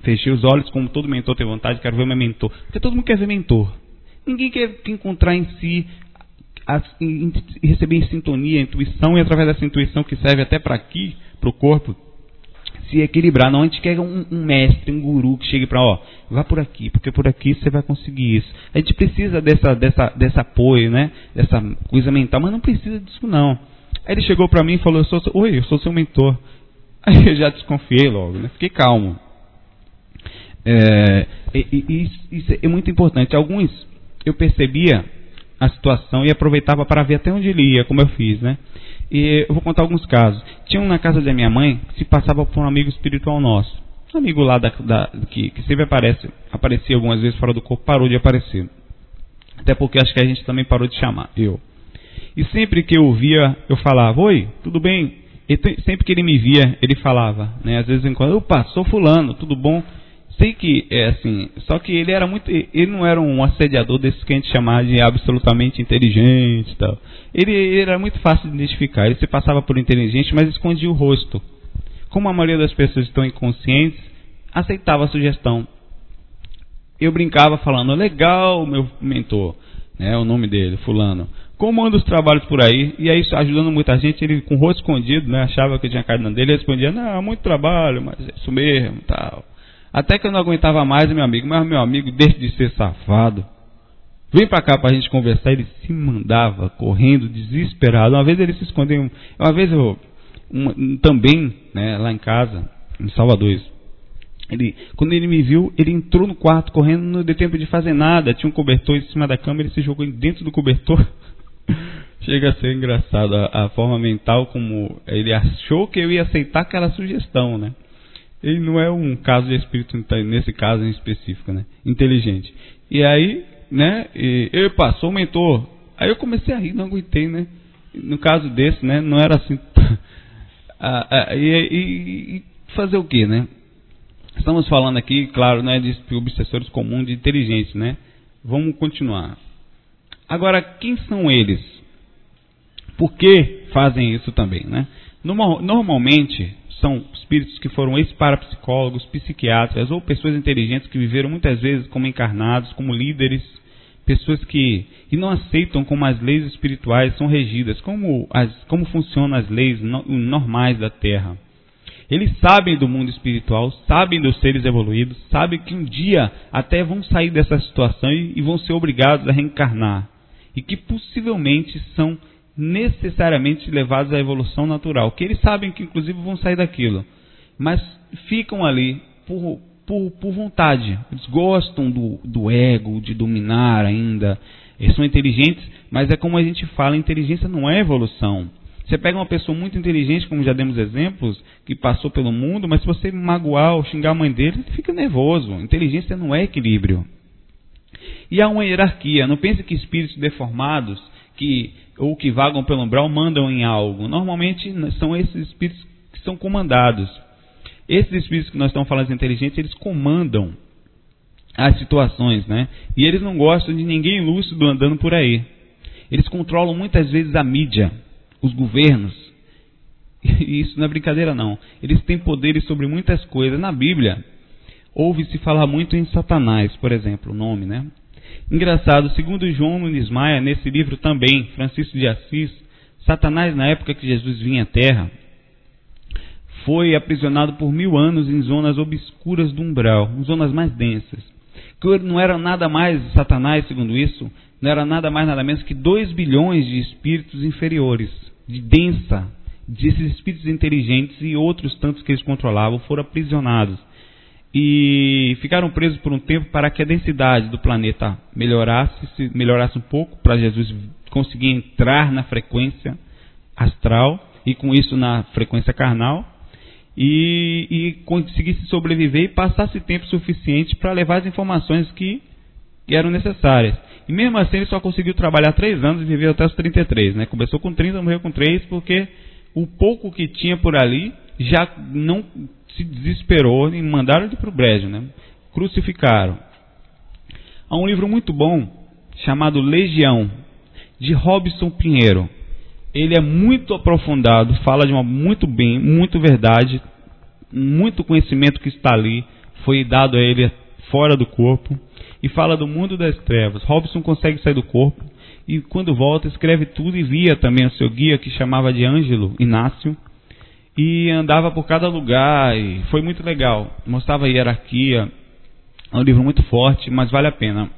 fechei os olhos, como todo mentor tem vontade, quero ver meu mentor. Porque todo mundo quer ver mentor. Ninguém quer encontrar em si, a, em, receber em sintonia, a intuição, e através dessa intuição que serve até para aqui, para o corpo, se equilibrar. Não, a gente quer um, um mestre, um guru que chegue para, ó, vá por aqui, porque por aqui você vai conseguir isso. A gente precisa dessa, dessa, desse apoio, né? Dessa coisa mental, mas não precisa disso não. Aí ele chegou para mim e falou, eu sou, oi, eu sou seu mentor. Aí eu já desconfiei logo, né? Fiquei calmo. É, e, isso é muito importante. Alguns eu percebia a situação e aproveitava para ver até onde ele ia, como eu fiz, né? E eu vou contar alguns casos. Tinha um na casa da minha mãe que se passava por um amigo espiritual nosso. Um amigo lá da, da, que, que sempre aparece, aparecia algumas vezes fora do corpo, parou de aparecer. Até porque acho que a gente também parou de chamar, eu. E sempre que eu via, eu falava: Oi, tudo bem? E sempre que ele me via, ele falava, né? Às vezes em quando, opa, sou fulano, tudo bom? Sei que é assim, só que ele era muito, ele não era um assediador desse que a gente chamava de absolutamente inteligente, tal. Ele, ele era muito fácil de identificar. Ele se passava por inteligente, mas escondia o rosto. Como a maioria das pessoas estão inconscientes, aceitava a sugestão. Eu brincava falando, legal, meu mentor, né, o nome dele, fulano. Como anda os trabalhos por aí? E aí, ajudando muita gente, ele com o rosto escondido, né, achava que tinha carne dele, ele respondia, não, muito trabalho, mas é isso mesmo, tal. Até que eu não aguentava mais, meu amigo, mas meu amigo, deixe de ser safado. Vem pra cá pra gente conversar. Ele se mandava, correndo, desesperado. Uma vez ele se escondeu. Uma vez eu, uma, também, né, lá em casa, em Salvador. Ele, quando ele me viu, ele entrou no quarto correndo, não deu tempo de fazer nada. Tinha um cobertor em cima da cama, ele se jogou dentro do cobertor. Chega a ser engraçado a, a, forma mental como ele achou que eu ia aceitar aquela sugestão, né? Ele não é um caso de espírito, nesse caso em específico, né? Inteligente. E aí, né? E, epa, sou mentor. Aí eu comecei a rir, não aguentei, né? No caso desse, né? Não era assim. ah, ah, e, e, fazer o que, né? Estamos falando aqui, claro, né, de obsessores comuns de inteligentes, né? Vamos continuar. Agora, quem são eles? Por que fazem isso também, né? Normalmente, são espíritos que foram ex-parapsicólogos, psiquiatras ou pessoas inteligentes que viveram muitas vezes como encarnados, como líderes, pessoas que, não aceitam como as leis espirituais são regidas, como, as, como funcionam as leis no, normais da Terra. Eles sabem do mundo espiritual, sabem dos seres evoluídos, sabem que um dia até vão sair dessa situação e, e vão ser obrigados a reencarnar. E que possivelmente são necessariamente levados à evolução natural, que eles sabem que inclusive vão sair daquilo, mas ficam ali por, por, por vontade, eles gostam do, do ego, de dominar ainda, eles são inteligentes, mas é como a gente fala, inteligência não é evolução. Você pega uma pessoa muito inteligente, como já demos exemplos, que passou pelo mundo, mas se você magoar ou xingar a mãe dele, ele fica nervoso. Inteligência não é equilíbrio. E há uma hierarquia. Não pense que espíritos deformados que ou que vagam pelo umbral mandam em algo. Normalmente são esses espíritos que são comandados. Esses espíritos que nós estamos falando de inteligentes, eles comandam as situações, né? E eles não gostam de ninguém lúcido andando por aí. Eles controlam muitas vezes a mídia, os governos. E isso não é brincadeira não. Eles têm poderes sobre muitas coisas. Na Bíblia, ouve-se falar muito em Satanás, por exemplo, o nome, né? Engraçado, segundo João Nunes Maia, nesse livro também, Francisco de Assis, Satanás, na época que Jesus vinha à Terra, foi aprisionado por mil anos em zonas obscuras do umbral, zonas mais densas. Que não era nada mais, Satanás, segundo isso, não era nada mais, nada menos que dois bilhões de espíritos inferiores, de densa, desses espíritos inteligentes e outros tantos que eles controlavam, foram aprisionados e ficaram presos por um tempo para que a densidade do planeta melhorasse, se melhorasse um pouco, para Jesus conseguir entrar na frequência astral e com isso na frequência carnal e, e conseguisse sobreviver e passasse tempo suficiente para levar as informações que, que, eram necessárias. E mesmo assim ele só conseguiu trabalhar três anos e viveu até os 33. Né? Começou com 30, morreu com 3, porque o pouco que tinha por ali já não se desesperou e mandaram ele para o brejo, né? Crucificaram. Há um livro muito bom chamado Legião, de Robson Pinheiro. Ele é muito aprofundado, fala de uma muito bem, muito verdade, muito conhecimento que está ali, foi dado a ele fora do corpo, e fala do mundo das trevas. Robson consegue sair do corpo, e quando volta escreve tudo e via também o seu guia que chamava de Ângelo Inácio, e andava por cada lugar e foi muito legal. Mostrava a hierarquia. É um livro muito forte, mas vale a pena.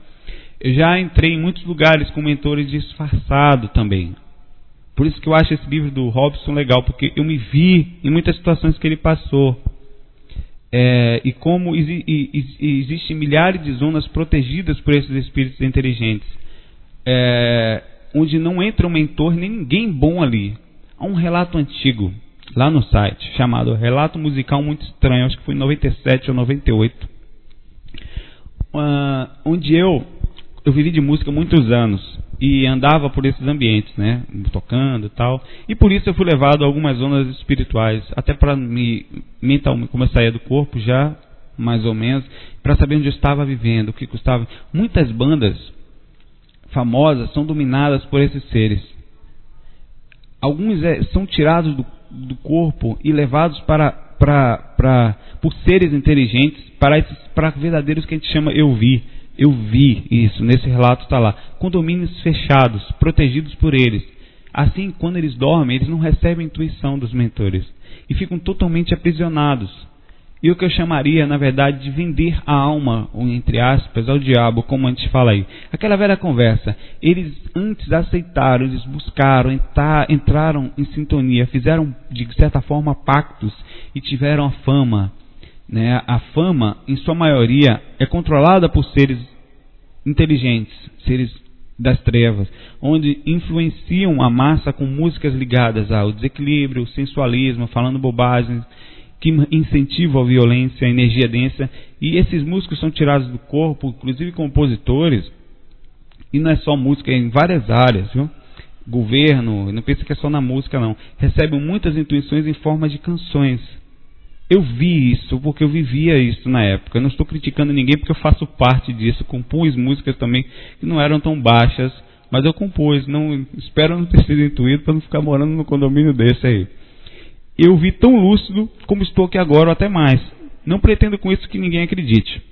Eu já entrei em muitos lugares com mentores disfarçado também. Por isso que eu acho esse livro do Robson legal, porque eu me vi em muitas situações que ele passou. É, e como exi existem milhares de zonas protegidas por esses espíritos inteligentes, é, onde não entra um mentor nem ninguém bom ali. Há um relato antigo lá no site, chamado Relato Musical Muito Estranho, acho que foi em 97 ou 98, uh, onde eu, eu vivi de música muitos anos, e andava por esses ambientes, né, tocando e tal. E por isso eu fui levado a algumas zonas espirituais, até para me mentalmente, como eu saía do corpo já, mais ou menos, para saber onde eu estava vivendo, o que custava. Muitas bandas famosas são dominadas por esses seres. Alguns é, são tirados do, do corpo e levados para, para, para por seres inteligentes para esses para verdadeiros que a gente chama eu vi eu vi isso, nesse relato está lá. Condomínios fechados, protegidos por eles. Assim, quando eles dormem, eles não recebem intuição dos mentores e ficam totalmente aprisionados. E o que eu chamaria, na verdade, de vender a alma, ou entre aspas, ao diabo, como antes fala aí. Aquela velha conversa. Eles antes aceitaram, eles buscaram, entraram em sintonia, fizeram de certa forma pactos e tiveram a fama. Né? A fama, em sua maioria, é controlada por seres inteligentes, seres das trevas, onde influenciam a massa com músicas ligadas ao desequilíbrio, sensualismo, falando bobagens, que incentivam a violência, a energia densa, e esses músicos são tirados do corpo, inclusive compositores, e não é só música, é em várias áreas, viu? Governo, não pensa que é só na música não, recebem muitas intuições em forma de canções, eu vi isso porque eu vivia isso na época. Eu não estou criticando ninguém porque eu faço parte disso. Compus músicas também que não eram tão baixas, mas eu compus. Não, espero não ter sido intuído para não ficar morando no condomínio desse aí. Eu vi tão lúcido como estou aqui agora, ou até mais. Não pretendo com isso que ninguém acredite.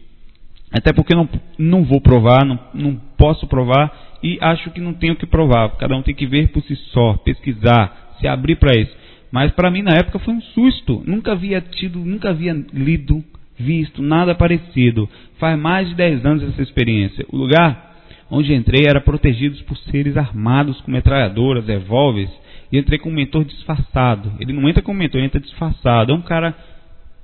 Até porque não, não vou provar, não, não posso provar e acho que não tenho que provar. Cada um tem que ver por si só, pesquisar, se abrir para isso. Mas para mim na época foi um susto. Nunca havia tido, nunca havia lido, visto nada parecido. Faz mais de 10 anos essa experiência. O lugar onde entrei era protegido por seres armados com metralhadoras, revólveres, e entrei com um mentor disfarçado. Ele não entra como mentor, ele entra disfarçado. É um cara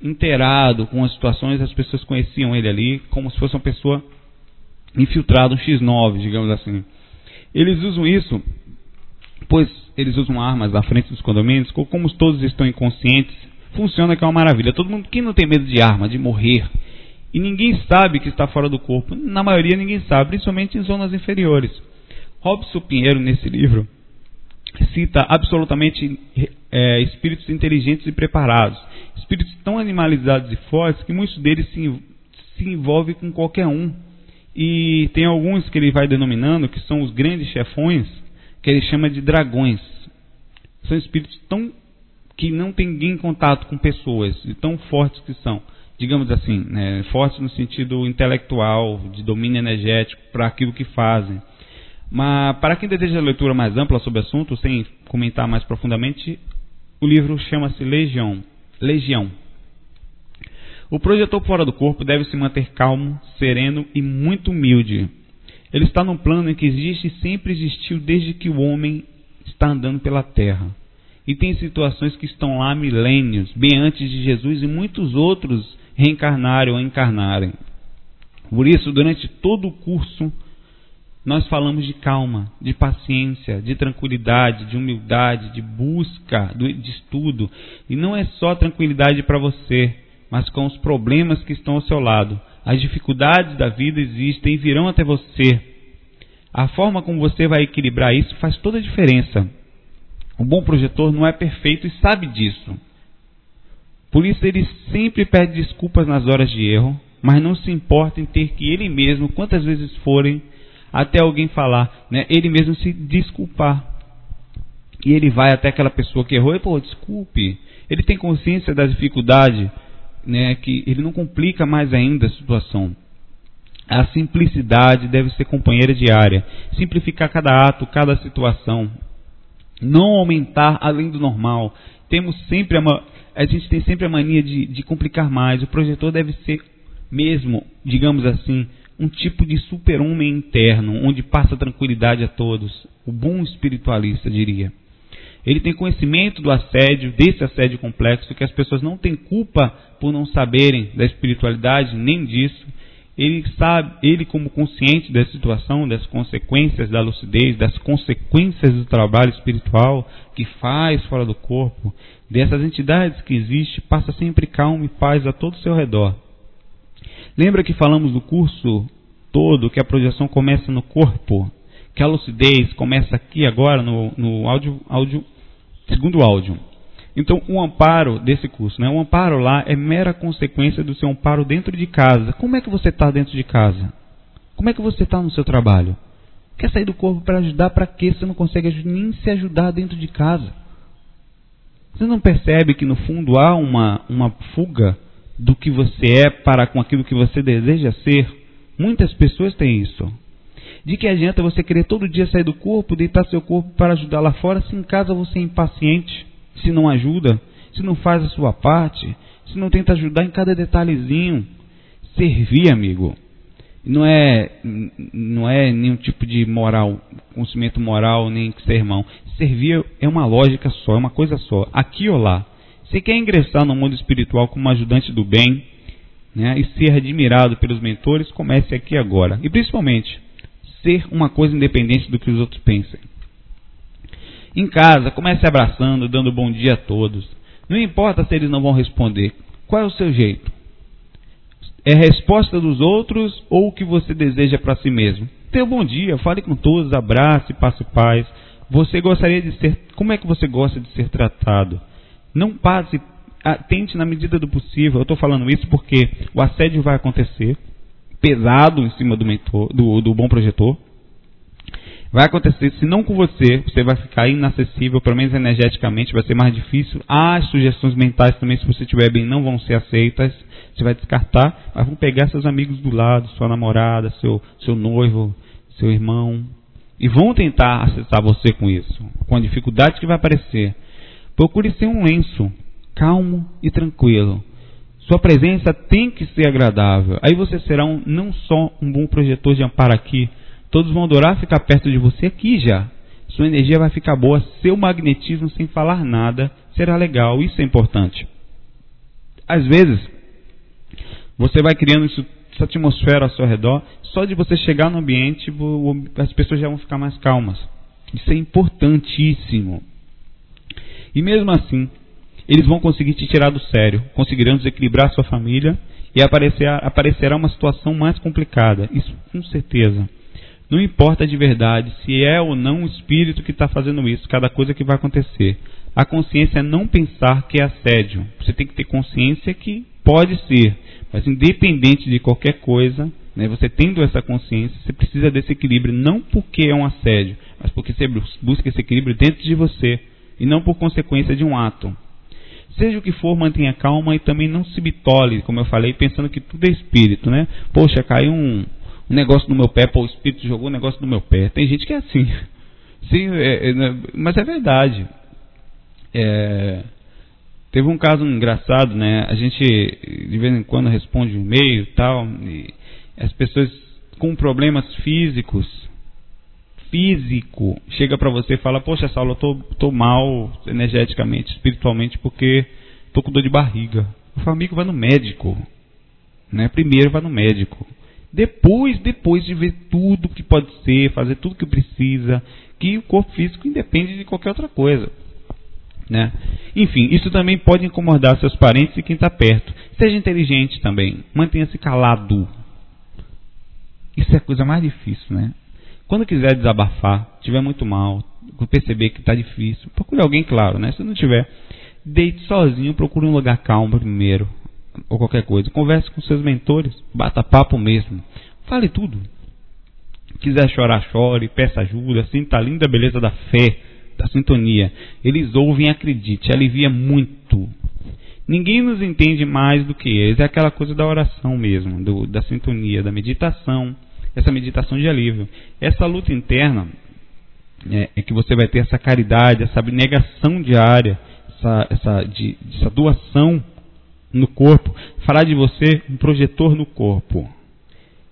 inteirado com as situações, as pessoas conheciam ele ali como se fosse uma pessoa infiltrada, um X9, digamos assim. Eles usam isso pois eles usam armas na frente dos condomínios, como todos estão inconscientes, funciona que é uma maravilha. Todo mundo, quem não tem medo de arma, de morrer, e ninguém sabe que está fora do corpo, na maioria ninguém sabe, principalmente em zonas inferiores. Robson Pinheiro, nesse livro, cita absolutamente é, espíritos inteligentes e preparados, espíritos tão animalizados e fortes que muitos deles se, se envolvem com qualquer um. E tem alguns que ele vai denominando que são os grandes chefões, que ele chama de dragões. São espíritos tão que não têm ninguém contato com pessoas, e tão fortes que são, digamos assim, né, fortes no sentido intelectual, de domínio energético para aquilo que fazem. Mas para quem deseja leitura mais ampla sobre o assunto, sem comentar mais profundamente, o livro chama-se Legião. Legião. O projetor fora do corpo deve se manter calmo, sereno e muito humilde ele está num plano em que existe e sempre existiu desde que o homem está andando pela terra. E tem situações que estão lá há milênios, bem antes de Jesus e muitos outros reencarnarem ou encarnarem. Por isso, durante todo o curso, nós falamos de calma, de paciência, de tranquilidade, de humildade, de busca, de estudo. E não é só tranquilidade para você, mas com os problemas que estão ao seu lado. As dificuldades da vida existem e virão até você. A forma como você vai equilibrar isso faz toda a diferença. O bom projetor não é perfeito e sabe disso. Por isso ele sempre pede desculpas nas horas de erro, mas não se importa em ter que ele mesmo, quantas vezes forem, até alguém falar, né, ele mesmo se desculpar. E ele vai até aquela pessoa que errou e, pô, desculpe. Ele tem consciência da dificuldade né, que ele não complica mais ainda a situação. A simplicidade deve ser companheira diária. Simplificar cada ato, cada situação. Não aumentar além do normal. Temos sempre a, gente tem sempre a mania de, de complicar mais. O projetor deve ser mesmo, digamos assim, um tipo de super-homem interno, onde passa tranquilidade a todos. O bom espiritualista diria. Ele tem conhecimento do assédio, desse assédio complexo, que as pessoas não têm culpa por não saberem da espiritualidade, nem disso. Ele sabe, ele como consciente da situação, das consequências da lucidez, das consequências do trabalho espiritual que faz fora do corpo, dessas entidades que existem, passa sempre calmo e paz a todo o seu redor. Lembra que falamos no curso todo que a projeção começa no corpo, que a lucidez começa aqui agora no, no áudio, áudio, segundo áudio. Então, o amparo desse curso, né? o amparo lá é mera consequência do seu amparo dentro de casa. Como é que você está dentro de casa? Como é que você está no seu trabalho? Quer sair do corpo para ajudar? Para quê? Você não consegue nem se ajudar dentro de casa. Você não percebe que no fundo há uma, uma fuga do que você é para com aquilo que você deseja ser? Muitas pessoas têm isso. De que adianta você querer todo dia sair do corpo, deitar seu corpo para ajudar lá fora, se em casa você é impaciente, se não ajuda, se não faz a sua parte, se não tenta ajudar em cada detalhezinho? Servir, amigo, não é, não é nenhum tipo de moral, conhecimento moral, nem sermão. Servir é uma lógica só, é uma coisa só. Aqui ou lá. Você quer ingressar no mundo espiritual como ajudante do bem né, e ser admirado pelos mentores, comece aqui agora. E principalmente, ser uma coisa independente do que os outros pensem. Em casa, comece abraçando, dando bom dia a todos. Não importa se eles não vão responder. Qual é o seu jeito? É resposta dos outros ou o que você deseja para si mesmo? Tenha um bom dia, fale com todos, abrace, passe paz. Você gostaria de ser. Como é que você gosta de ser tratado? Não passe. Tente na medida do possível. Eu estou falando isso porque o assédio vai acontecer pesado em cima do, mentor, do, do bom projetor. Vai acontecer, se não com você, você vai ficar inacessível, pelo menos energeticamente, vai ser mais difícil. As sugestões mentais também, se você estiver bem, não vão ser aceitas. Você vai descartar, mas vão pegar seus amigos do lado, sua namorada, seu, seu noivo, seu irmão, e vão tentar acessar você com isso, com a dificuldade que vai aparecer. Procure ser um lenço, calmo e tranquilo. Sua presença tem que ser agradável. Aí você será um, não só um bom projetor de amparo aqui, todos vão adorar ficar perto de você aqui já. Sua energia vai ficar boa, seu magnetismo sem falar nada será legal, isso é importante. Às vezes, você vai criando isso, essa atmosfera ao seu redor. Só de você chegar no ambiente, as pessoas já vão ficar mais calmas. Isso é importantíssimo. E mesmo assim, eles vão conseguir te tirar do sério, conseguirão desequilibrar sua família e aparecer, aparecerá uma situação mais complicada. Isso com certeza. Não importa de verdade se é ou não o espírito que está fazendo isso, cada coisa que vai acontecer. A consciência é não pensar que é assédio. Você tem que ter consciência que pode ser, mas independente de qualquer coisa, né, você tendo essa consciência, você precisa desse equilíbrio, não porque é um assédio, mas porque você busca esse equilíbrio dentro de você, e não por consequência de um ato. Seja o que for, mantenha calma e também não se bitole, como eu falei, pensando que tudo é espírito, né? Poxa, caiu um, um negócio no meu pé, pô, o espírito jogou um negócio no meu pé. Tem gente que é assim. Sim, é, é, né, mas é verdade. É, Teve um caso engraçado, né? A gente de vez em quando responde um e-mail tal, e as pessoas com problemas físicos, físico, chega para você e fala: "Poxa, Saulo, eu tô, tô mal energeticamente, espiritualmente porque tô com dor de barriga". O amigo, vai no médico. Né? Primeiro vai no médico. Depois, depois de ver tudo que pode ser, fazer tudo que precisa, que o corpo físico independe de qualquer outra coisa. Né? Enfim, isso também pode incomodar seus parentes e quem está perto. Seja inteligente também. Mantenha-se calado. Isso é a coisa mais difícil, né? Quando quiser desabafar, tiver muito mal, perceber que está difícil, procure alguém, claro, né? Se não tiver, deite sozinho, procure um lugar calmo primeiro, ou qualquer coisa. Converse com seus mentores, bata papo mesmo. Fale tudo. Quiser chorar, chore, peça ajuda, sinta a linda beleza da fé da sintonia. Eles ouvem acredite, alivia muito. Ninguém nos entende mais do que eles. É aquela coisa da oração mesmo, do, da sintonia, da meditação, essa meditação de alívio. Essa luta interna é, é que você vai ter essa caridade, essa abnegação diária, essa, essa, de, essa doação no corpo. Falar de você um projetor no corpo.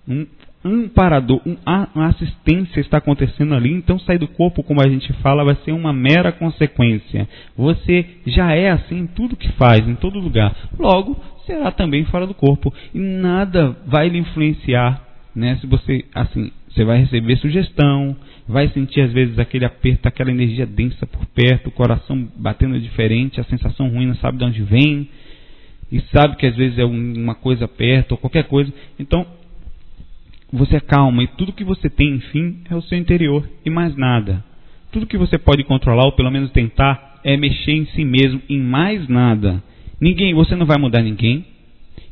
Um amparador, um, uma assistência está acontecendo ali, então sair do corpo, como a gente fala, vai ser uma mera consequência. Você já é assim em tudo que faz, em todo lugar. Logo, será também fora do corpo. E nada vai lhe influenciar, né? Se você, assim, você vai receber sugestão, vai sentir às vezes aquele aperto, aquela energia densa por perto, o coração batendo diferente, a sensação ruim não sabe de onde vem, e sabe que às vezes é uma coisa perto ou qualquer coisa. Então, você acalma e tudo que você tem, enfim, é o seu interior e mais nada. Tudo que você pode controlar, ou pelo menos tentar, é mexer em si mesmo, em mais nada. Ninguém, você não vai mudar ninguém.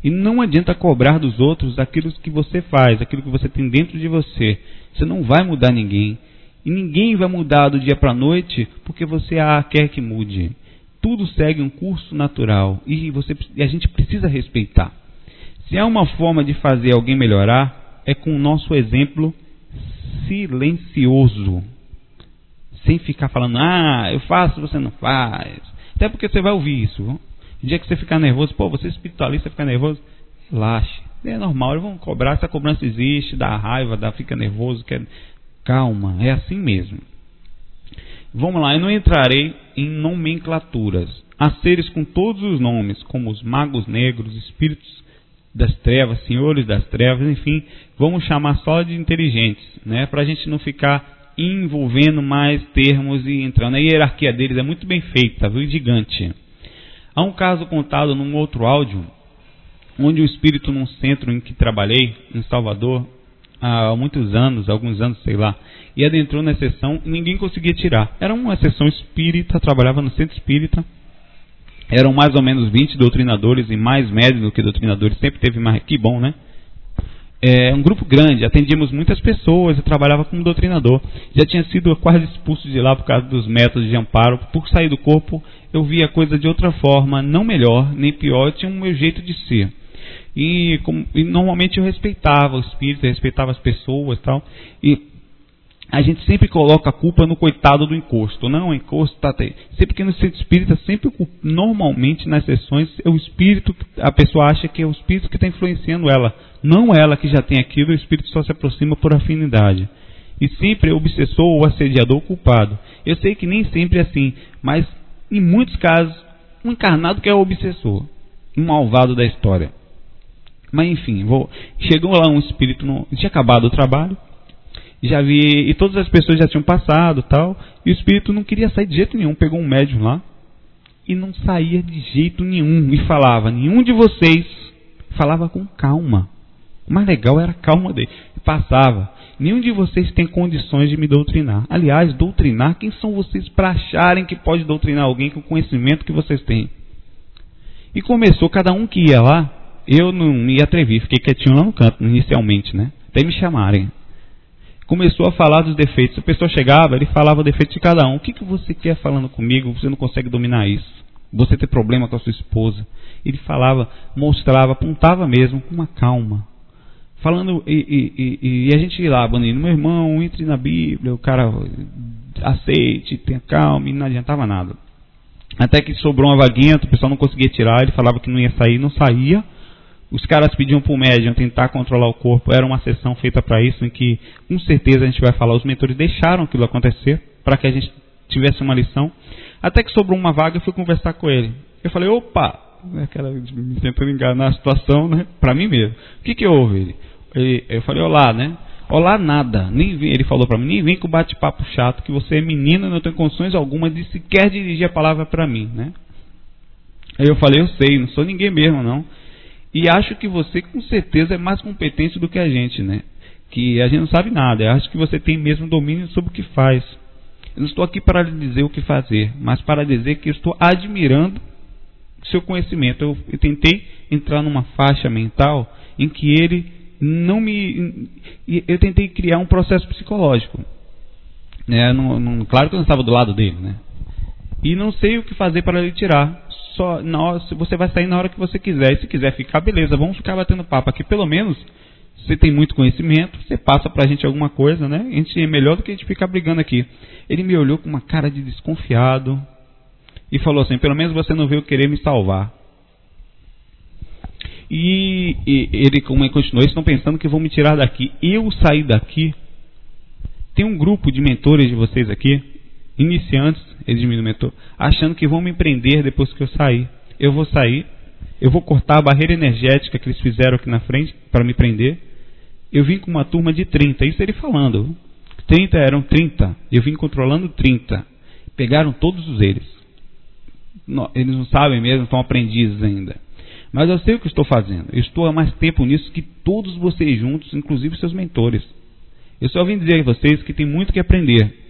E não adianta cobrar dos outros aquilo que você faz, aquilo que você tem dentro de você. Você não vai mudar ninguém. E ninguém vai mudar do dia para a noite porque você ah, quer que mude. Tudo segue um curso natural e, você, e a gente precisa respeitar. Se há uma forma de fazer alguém melhorar, é com o nosso exemplo silencioso sem ficar falando, ah, eu faço, você não faz. Até porque você vai ouvir isso. O dia que você ficar nervoso, pô, você é espiritualista, fica nervoso, relaxe. É normal, eles vão cobrar, essa cobrança existe, dá raiva, dá, fica nervoso, quer... calma, é assim mesmo. Vamos lá, eu não entrarei em nomenclaturas. Há seres com todos os nomes, como os magos negros, espíritos das trevas, senhores das trevas, enfim, vamos chamar só de inteligentes, né? Para a gente não ficar envolvendo mais termos e entrando. A hierarquia deles é muito bem feita, viu? Gigante. Há um caso contado num outro áudio, onde o espírito num centro em que trabalhei, em Salvador, há muitos anos, alguns anos, sei lá, e adentrou na sessão e ninguém conseguia tirar. Era uma sessão espírita, trabalhava no centro espírita. Eram mais ou menos 20 doutrinadores e mais médios do que doutrinadores, sempre teve mais. Que bom, né? É, um grupo grande, atendíamos muitas pessoas, eu trabalhava como doutrinador. Já tinha sido quase expulso de lá por causa dos métodos de amparo. Por sair do corpo, eu via a coisa de outra forma, não melhor, nem pior, tinha o meu jeito de ser. E, como, e normalmente eu respeitava o espírito, respeitava as pessoas tal. E a gente sempre coloca a culpa no coitado do encosto. Não, o encosto está até. Sempre que no centro espírita, sempre normalmente nas sessões, é o espírito, a pessoa acha que é o espírito que está influenciando ela. Não ela que já tem aquilo, o espírito só se aproxima por afinidade. E sempre é o obsessor ou assediador o culpado. Eu sei que nem sempre é assim, mas em muitos casos, um encarnado que é o obsessor, um malvado da história. Mas enfim, vou... chegou lá um espírito, no... tinha acabado o trabalho, já vi, e todas as pessoas já tinham passado tal, e o espírito não queria sair de jeito nenhum, pegou um médium lá, e não saía de jeito nenhum, e falava, nenhum de vocês, falava com calma, o mais legal era a calma dele, passava, nenhum de vocês tem condições de me doutrinar, aliás, doutrinar, quem são vocês para acharem que pode doutrinar alguém com o conhecimento que vocês têm? E começou, cada um que ia lá, eu não me atrevi, fiquei quietinho lá no canto, inicialmente, né, até me chamarem, começou a falar dos defeitos. A pessoa chegava, ele falava o defeito de cada um. O que, que você quer falando comigo? Você não consegue dominar isso. Você tem problema com a sua esposa. Ele falava, mostrava, apontava mesmo, com uma calma. Falando, e, e, e, e a gente ia lá, Banino, meu irmão, entre na Bíblia, o cara aceite, tenha calma, e não adiantava nada. Até que sobrou uma vaguinha, o pessoal não conseguia tirar, ele falava que não ia sair, não saía. Os caras pediam para o médium tentar controlar o corpo. Era uma sessão feita para isso, em que, com certeza, a gente vai falar, os mentores deixaram aquilo acontecer para que a gente tivesse uma lição. Até que sobrou uma vaga, eu fui conversar com ele. Eu falei, opa, aquela, me tentando enganar a situação, né? Para mim mesmo. O que que houve? Ele, eu falei, olá, né? Olá, nada. Nem vem, ele falou para mim, nem vem com bate-papo chato, que você é menina, não tem condições alguma de sequer dirigir a palavra para mim, né? Aí eu falei, eu sei, não sou ninguém mesmo, não. E acho que você com certeza é mais competente do que a gente, né? Que a gente não sabe nada. Eu acho que você tem mesmo domínio sobre o que faz. Eu não estou aqui para lhe dizer o que fazer, mas para dizer que estou admirando seu conhecimento. Eu, eu tentei entrar numa faixa mental em que ele não me. Eu tentei criar um processo psicológico. Né? Não, não, claro que eu não estava do lado dele, né? E não sei o que fazer para lhe tirar só na você vai sair na hora que você quiser. E se quiser ficar, beleza, vamos ficar batendo papo aqui. Pelo menos você tem muito conhecimento, você passa pra gente alguma coisa, né? A gente é melhor do que a gente ficar brigando aqui. Ele me olhou com uma cara de desconfiado e falou assim: pelo menos você não veio querer me salvar. E, e ele, como ele continuou, estão pensando que vão me tirar daqui. Eu sair daqui. Tem um grupo de mentores de vocês aqui iniciantes, me mentor, achando que vão me prender depois que eu sair. Eu vou sair, eu vou cortar a barreira energética que eles fizeram aqui na frente para me prender. Eu vim com uma turma de 30, isso ele falando. 30 eram 30, eu vim controlando 30. Pegaram todos eles. Eles não sabem mesmo, estão aprendizes ainda. Mas eu sei o que estou fazendo. Eu estou há mais tempo nisso que todos vocês juntos, inclusive seus mentores. Eu só vim dizer a vocês que tem muito que aprender.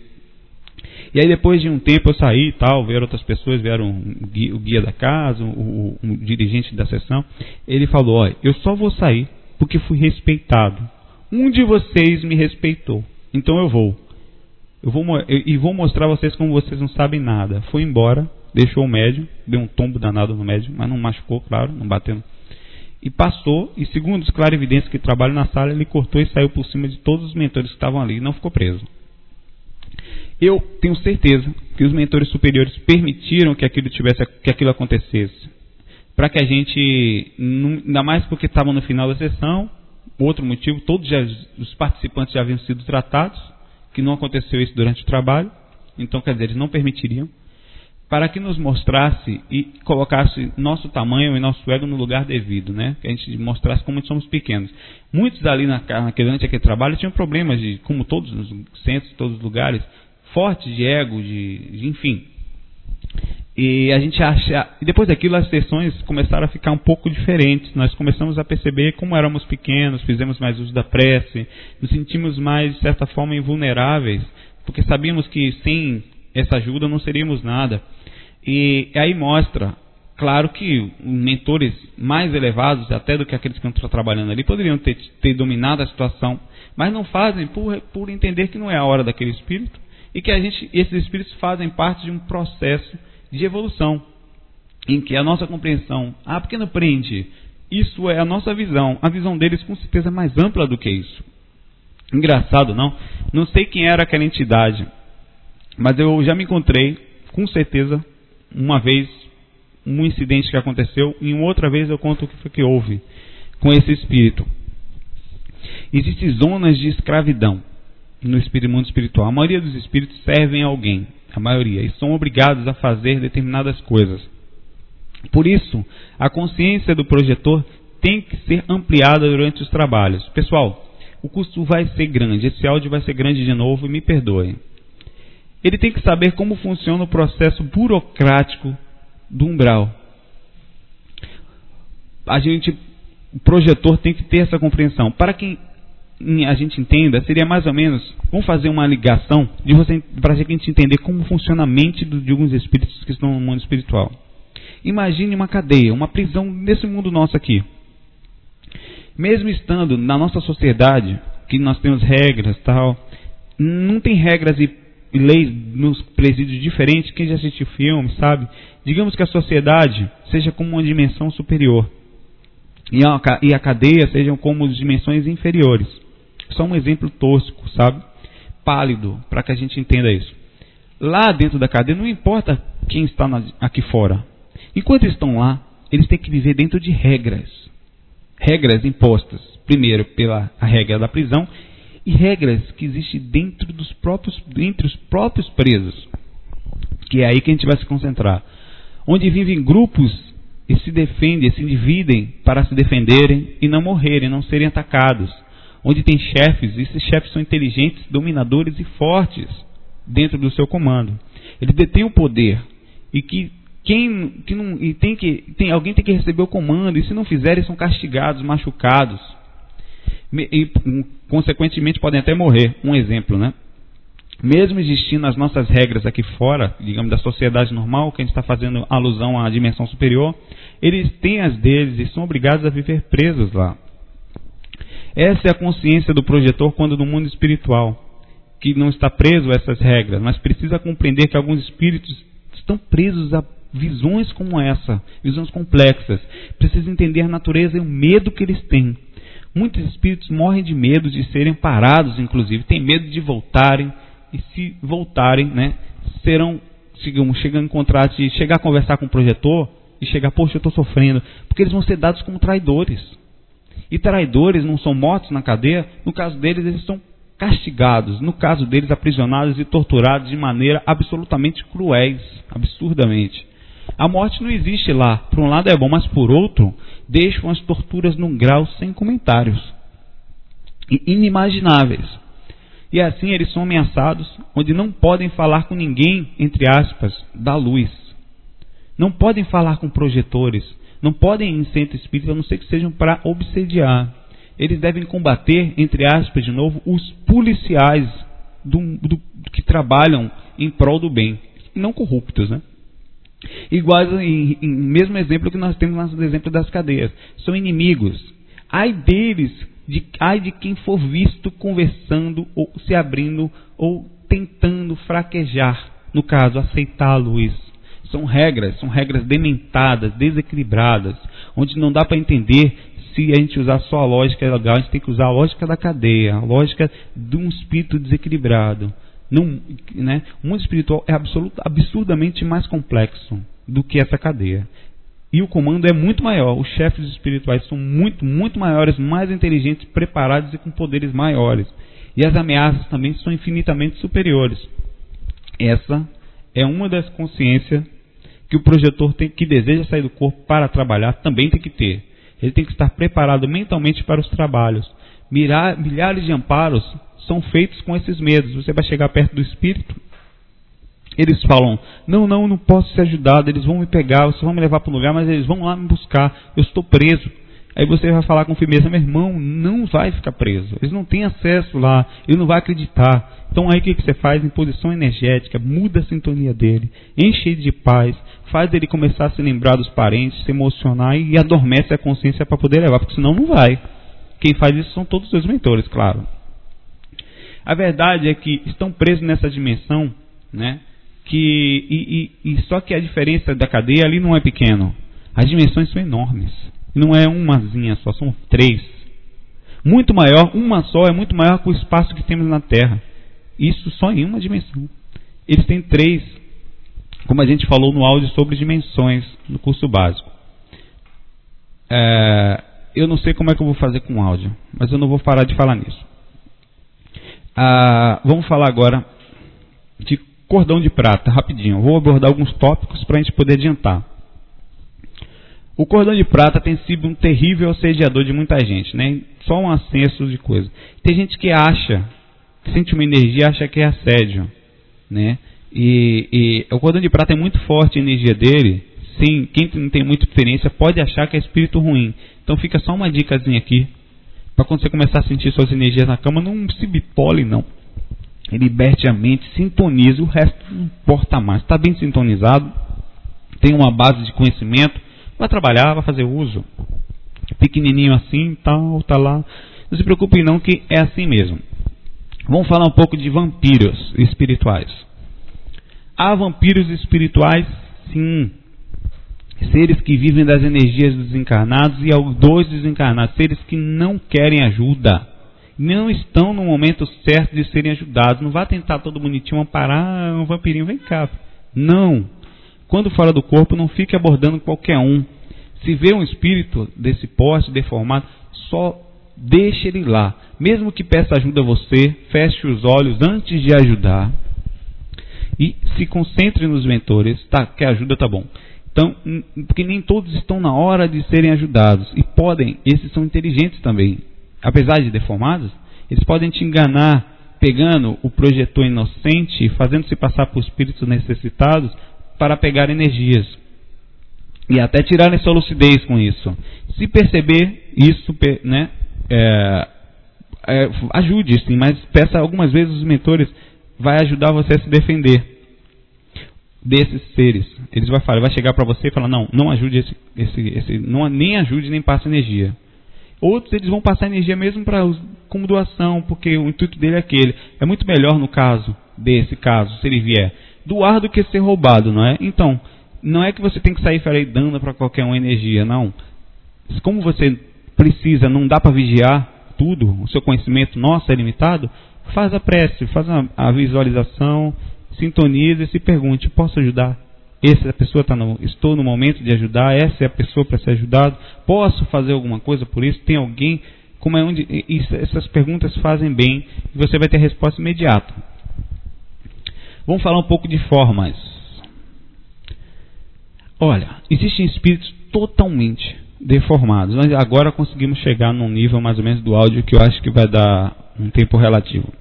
E aí depois de um tempo eu saí e tal, vieram outras pessoas, vieram o guia, o guia da casa, o, o, dirigente da sessão. Ele falou, olha, eu só vou sair porque fui respeitado. Um de vocês me respeitou, então eu vou. Eu vou eu, e vou mostrar a vocês como vocês não sabem nada. Fui embora, deixou o médium, deu um tombo danado no médium, mas não machucou, claro, não bateu. E passou, e segundo os clarividentes que trabalham na sala, ele cortou e saiu por cima de todos os mentores que estavam ali e não ficou preso. Eu tenho certeza que os mentores superiores permitiram que aquilo tivesse, que aquilo acontecesse, para que a gente, ainda mais porque estavam no final da sessão, outro motivo, todos já, os participantes já haviam sido tratados, que não aconteceu isso durante o trabalho, então quer dizer, eles não permitiriam, para que nos mostrasse e colocasse nosso tamanho e nosso ego no lugar devido, né? Que a gente mostrasse como somos pequenos. Muitos ali na, naquele, durante aquele trabalho tinham problemas de, como todos os centros, todos os lugares, fortes de ego, de, de enfim. E a gente acha, e depois daquilo as sessões começaram a ficar um pouco diferentes. Nós começamos a perceber como éramos pequenos, fizemos mais uso da prece, nos sentimos mais de certa forma invulneráveis, porque sabíamos que sem essa ajuda não seríamos nada. E aí mostra, claro que mentores mais elevados, até do que aqueles que estão trabalhando ali, poderiam ter, ter dominado a situação, mas não fazem por, por entender que não é a hora daquele espírito e que a gente, esses espíritos fazem parte de um processo de evolução, em que a nossa compreensão, ah, porque não prende? Isso é a nossa visão. A visão deles com certeza é mais ampla do que isso. Engraçado, não? Não sei quem era aquela entidade, mas eu já me encontrei, com certeza, uma vez, um incidente que aconteceu, e uma outra vez eu conto o que foi que houve com esse espírito. Existem zonas de escravidão no mundo espiritual. A maioria dos espíritos servem a alguém, a maioria, e são obrigados a fazer determinadas coisas. Por isso, a consciência do projetor tem que ser ampliada durante os trabalhos. Pessoal, o custo vai ser grande, esse áudio vai ser grande de novo, me perdoem. Ele tem que saber como funciona o processo burocrático do umbral. A gente, o projetor tem que ter essa compreensão. Para quem a gente entenda, seria mais ou menos, vamos fazer uma ligação de você para a gente entender como funciona a mente de alguns espíritos que estão no mundo espiritual. Imagine uma cadeia, uma prisão nesse mundo nosso aqui. Mesmo estando na nossa sociedade, que nós temos regras tal, não tem regras e leis nos presídios diferentes. Quem já assistiu filme sabe. Digamos que a sociedade seja como uma dimensão superior e a cadeia sejam como dimensões inferiores. Só um exemplo tosco, sabe? Pálido, para que a gente entenda isso. Lá dentro da cadeia, não importa quem está aqui fora. Enquanto estão lá, eles têm que viver dentro de regras. Regras impostas, primeiro pela regra da prisão e regras que existem dentro dos próprios, entre os próprios presos. Que é aí que a gente vai se concentrar. Onde vivem grupos e se defendem, se dividem para se defenderem e não morrerem, não serem atacados onde tem chefes, e esses chefes são inteligentes, dominadores e fortes dentro do seu comando. Ele detém o poder e que quem que não e tem que tem alguém tem que receber o comando e se não fizerem são castigados, machucados e consequentemente podem até morrer. Um exemplo, né? Mesmo existindo as nossas regras aqui fora, digamos da sociedade normal, que a gente está fazendo alusão à dimensão superior, eles têm as deles e são obrigados a viver presos lá. Essa é a consciência do projetor quando no mundo espiritual, que não está preso a essas regras, mas precisa compreender que alguns espíritos estão presos a visões como essa, visões complexas. Precisa entender a natureza e o medo que eles têm. Muitos espíritos morrem de medo de serem parados, inclusive, têm medo de voltarem e se voltarem, né, serão, digamos, chegando a encontrar, de chegar a conversar com o projetor e chegar, poxa, eu estou sofrendo, porque eles vão ser dados como traidores. E traidores não são mortos na cadeia, no caso deles, eles são castigados, no caso deles, aprisionados e torturados de maneira absolutamente cruéis, absurdamente. A morte não existe lá. Por um lado é bom, mas por outro, deixam as torturas num grau sem comentários. Inimagináveis. E assim eles são ameaçados, onde não podem falar com ninguém, entre aspas, da luz. Não podem falar com projetores, não podem ir em centro espírita a não ser que sejam para obsediar. Eles devem combater, entre aspas, de novo, os policiais do, do, que trabalham em prol do bem, não corruptos, né? Igual em, em mesmo exemplo que nós temos no exemplo das cadeias. São inimigos. Ai deles, de, ai de quem for visto conversando ou se abrindo ou tentando fraquejar. No caso, aceitar a luz. São regras, são regras dementadas, desequilibradas, onde não dá para entender se a gente usar só a lógica legal, a gente tem que usar a lógica da cadeia, a lógica de um espírito desequilibrado. Não, né? O mundo espiritual é absolut, absurdamente mais complexo do que essa cadeia. E o comando é muito maior. Os chefes espirituais são muito, muito maiores, mais inteligentes, preparados e com poderes maiores. E as ameaças também são infinitamente superiores. Essa é uma das consciências que o projetor tem, que deseja sair do corpo para trabalhar também tem que ter. Ele tem que estar preparado mentalmente para os trabalhos. milhares de amparos são feitos com esses medos. Você vai chegar perto do espírito, eles falam: Não, não, não posso ser ajudado. Eles vão me pegar, vocês vão me levar para um lugar, mas eles vão lá me buscar. Eu estou preso. Aí você vai falar com firmeza: Meu irmão, não vai ficar preso. Eles não têm acesso lá. Ele não vai acreditar. Então aí o que, você faz? Em posição energética, muda a sintonia dele, enche ele de paz, faz ele começar a se lembrar dos parentes, se emocionar e adormece a consciência para poder levar, porque senão não vai. Quem faz isso são todos os seus mentores, claro. A verdade é que estão presos nessa dimensão, né? Que, e, e, e só que a diferença da cadeia ali não é pequeno. As dimensões são enormes. Não é umazinha só, são três. Muito maior, uma só é muito maior que o espaço que temos na Terra. Isso só em uma dimensão. Eles têm três, como a gente falou no áudio sobre dimensões no curso básico. É, eu não sei como é que eu vou fazer com o áudio, mas eu não vou parar de falar nisso. Ah, vamos falar agora de cordão de prata, rapidinho. Vou abordar alguns tópicos para a gente poder adiantar. O cordão de prata tem sido um terrível assediador de muita gente, né? Só um acesso de coisa. Tem gente que acha, que sente uma energia, acha que é assédio, né? E, e o cordão de prata é muito forte a energia dele. Sim, quem não tem muita experiência pode achar que é espírito ruim. Então fica só uma dicasinha aqui para quando você começar a sentir suas energias na cama, não se bipole, não. Liberte a mente, sintonize, o resto não importa mais. Está bem sintonizado, tem uma base de conhecimento, vai trabalhar, vai fazer uso. Pequenininho assim, tal, tá lá. Não se preocupe não que é assim mesmo. Vamos falar um pouco de vampiros espirituais. Há vampiros espirituais, sim seres que vivem das energias dos encarnados e dois desencarnados, seres que não querem ajuda, não estão no momento certo de serem ajudados. Não vá tentar todo bonitinho amparar um vampirinho, vem cá. Não. Quando fora do corpo, não fique abordando qualquer um. Se vê um espírito desse porte deformado, só deixe ele lá. Mesmo que peça ajuda a você, feche os olhos antes de ajudar. E se concentre nos mentores. Tá, quer ajuda, tá bom. Então, porque nem todos estão na hora de serem ajudados. E podem, esses são inteligentes também. Apesar de deformados, eles podem te enganar pegando o projetor inocente, fazendo-se passar por espíritos necessitados para pegar energias. E até tirarem sua lucidez com isso. Se perceber isso, né, é, é, ajude, sim, mas peça algumas vezes os mentores, vai ajudar você a se defender desses seres. Eles vai falar, vai chegar para você e falar, não, não ajude esse, esse, esse, não nem ajude nem passe energia. Outros eles vão passar energia mesmo para como doação, porque o intuito dele é aquele. É muito melhor no caso desse caso, se ele vier, doar do que ser roubado, não é? Então, não é que você tem que sair falei, dando para qualquer um energia, não. Como você precisa, não dá para vigiar tudo, o seu conhecimento nosso é limitado, faz a prece, faz a, a visualização, sintonize e se pergunte: posso ajudar? Essa pessoa está no, estou no momento de ajudar. Essa é a pessoa para ser ajudado. Posso fazer alguma coisa por isso? Tem alguém? Como é onde essas perguntas fazem bem e você vai ter resposta imediata. Vamos falar um pouco de formas. Olha, existem espíritos totalmente deformados. Nós agora conseguimos chegar num nível mais ou menos do áudio que eu acho que vai dar um tempo relativo.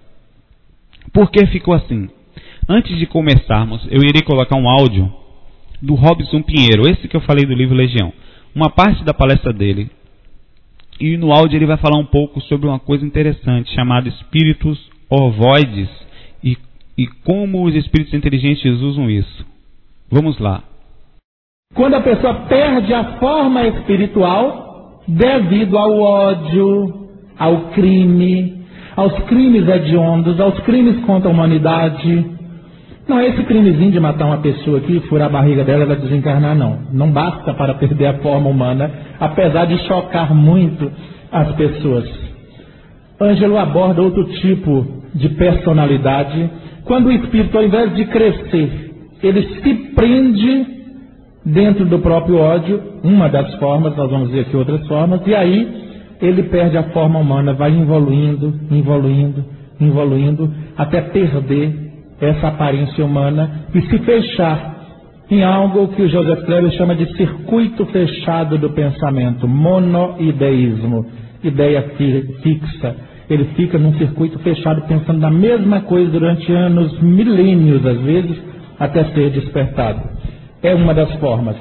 Por que ficou assim? Antes de começarmos, eu irei colocar um áudio do Robson Pinheiro, esse que eu falei do livro Legião. uma parte da palestra dele. E no áudio ele vai falar um pouco sobre uma coisa interessante chamada espíritos ovoides e, como os espíritos inteligentes usam isso. Vamos lá. Quando a pessoa perde a forma espiritual devido ao ódio, ao crime, aos crimes hediondos, aos crimes contra a humanidade. Não é esse crimezinho de matar uma pessoa aqui, furar a barriga dela e ela desencarnar, não. Não basta para perder a forma humana, apesar de chocar muito as pessoas. Ângelo aborda outro tipo de personalidade, quando o espírito, ao invés de crescer, ele se prende dentro do próprio ódio, uma das formas, nós vamos ver aqui outras formas, e aí ele perde a forma humana, vai evoluindo, evoluindo, evoluindo, até perder essa aparência humana e se fechar em algo que o Joseph Kleber chama de circuito fechado do pensamento, monoideísmo, ideia fixa. Ele fica num circuito fechado pensando na mesma coisa durante anos, milênios às vezes, até ser despertado é uma das formas.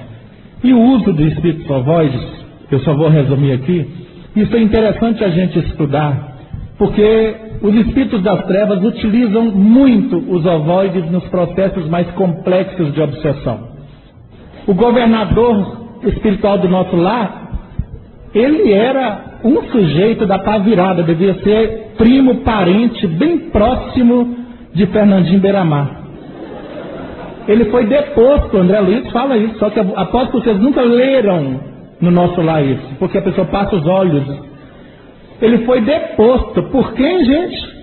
E o uso do espírito ovoides, eu só vou resumir aqui, isso é interessante a gente estudar, porque os espíritos das trevas utilizam muito os ovoides nos processos mais complexos de obsessão. O governador espiritual do nosso lar, ele era um sujeito da pá virada, devia ser primo, parente, bem próximo de Fernandinho Beiramar. Ele foi deposto, André Luiz fala isso, só que aposto que vocês nunca leram no nosso lar isso, porque a pessoa passa os olhos. Ele foi deposto, por quem, gente?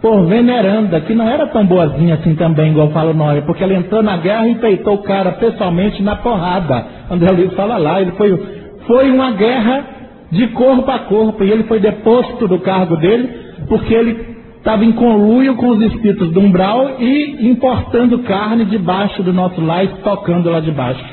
Por veneranda, que não era tão boazinha assim também, igual fala o nome, porque ela entrou na guerra e peitou o cara pessoalmente na porrada. André Luiz fala lá, ele foi, foi uma guerra de corpo a corpo, e ele foi deposto do cargo dele, porque ele estava em conluio com os espíritos do umbral e importando carne debaixo do nosso lar, estocando lá debaixo.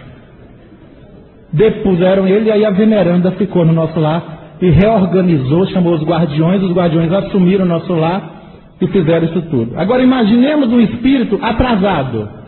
Depuseram ele e aí a veneranda ficou no nosso lar e reorganizou, chamou os guardiões, os guardiões assumiram o nosso lar e fizeram isso tudo. Agora imaginemos um espírito atrasado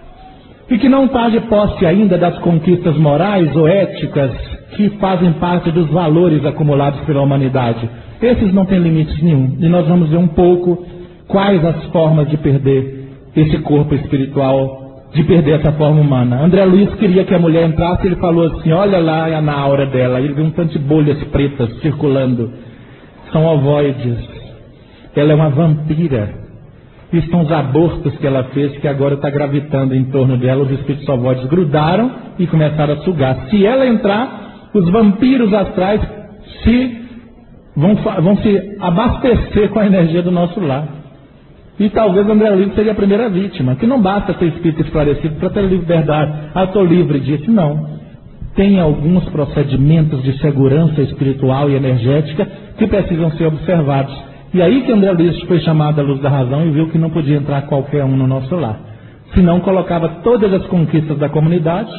e que não está de posse ainda das conquistas morais ou éticas que fazem parte dos valores acumulados pela humanidade. Esses não têm limites nenhum. E nós vamos ver um pouco quais as formas de perder esse corpo espiritual, de perder essa forma humana. André Luiz queria que a mulher entrasse, ele falou assim: Olha lá na aura dela. Ele viu um tanto de bolhas pretas circulando. São ovoides. Ela é uma vampira. E são os abortos que ela fez que agora está gravitando em torno dela. Os espíritos ovoides grudaram e começaram a sugar. Se ela entrar, os vampiros astrais se vão, vão se abastecer com a energia do nosso lar. E talvez André Luiz seria a primeira vítima, que não basta ter espírito esclarecido para ter liberdade. Ah, estou livre disso. Não. Tem alguns procedimentos de segurança espiritual e energética que precisam ser observados. E aí que André Luiz foi chamado à luz da razão e viu que não podia entrar qualquer um no nosso lar. Senão colocava todas as conquistas da comunidade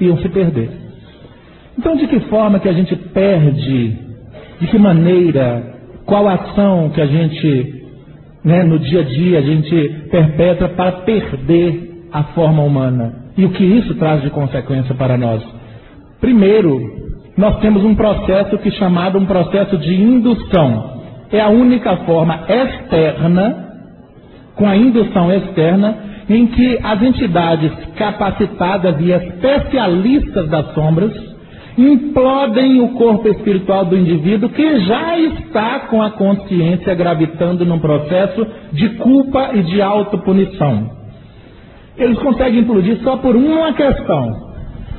iam se perder. Então de que forma que a gente perde? De que maneira? Qual ação que a gente né, no dia a dia a gente perpetra para perder a forma humana. E o que isso traz de consequência para nós? Primeiro, nós temos um processo que é chamado um processo de indução. É a única forma externa, com a indução externa, em que as entidades capacitadas e especialistas das sombras implodem o corpo espiritual do indivíduo que já está com a consciência gravitando num processo de culpa e de autopunição. Eles conseguem implodir só por uma questão.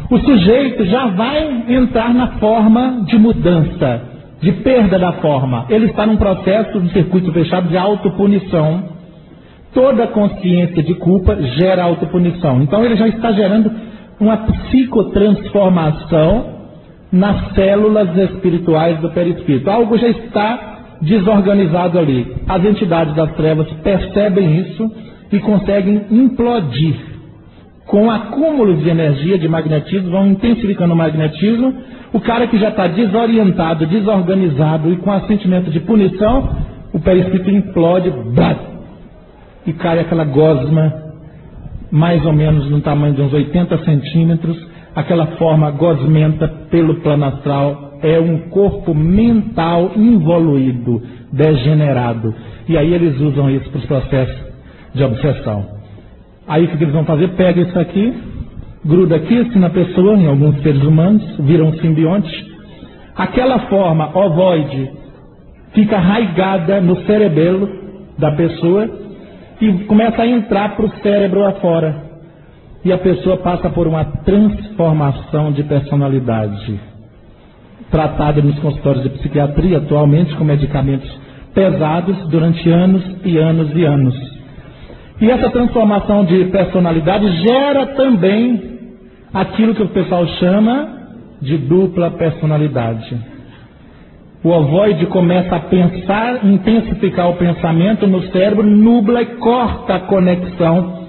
O sujeito já vai entrar na forma de mudança, de perda da forma. Ele está num processo de circuito fechado de autopunição. Toda consciência de culpa gera autopunição. Então ele já está gerando uma psicotransformação nas células espirituais do perispírito. Algo já está desorganizado ali. As entidades das trevas percebem isso e conseguem implodir. Com acúmulos de energia, de magnetismo, vão intensificando o magnetismo. O cara que já está desorientado, desorganizado e com a sentimento de punição, o perispírito implode, blat, e cai aquela gosma, mais ou menos no tamanho de uns 80 centímetros, aquela forma gosmenta pelo plano astral, é um corpo mental involuído, degenerado. E aí eles usam isso para os processos de obsessão. Aí o que eles vão fazer? Pega isso aqui, gruda aqui assim na pessoa, em alguns seres humanos, viram um simbionte. Aquela forma ovoide fica arraigada no cerebelo da pessoa e começa a entrar para o cérebro afora. E a pessoa passa por uma transformação de personalidade. Tratada nos consultórios de psiquiatria atualmente com medicamentos pesados durante anos e anos e anos. E essa transformação de personalidade gera também aquilo que o pessoal chama de dupla personalidade. O ovoide começa a pensar, intensificar o pensamento no cérebro, nubla e corta a conexão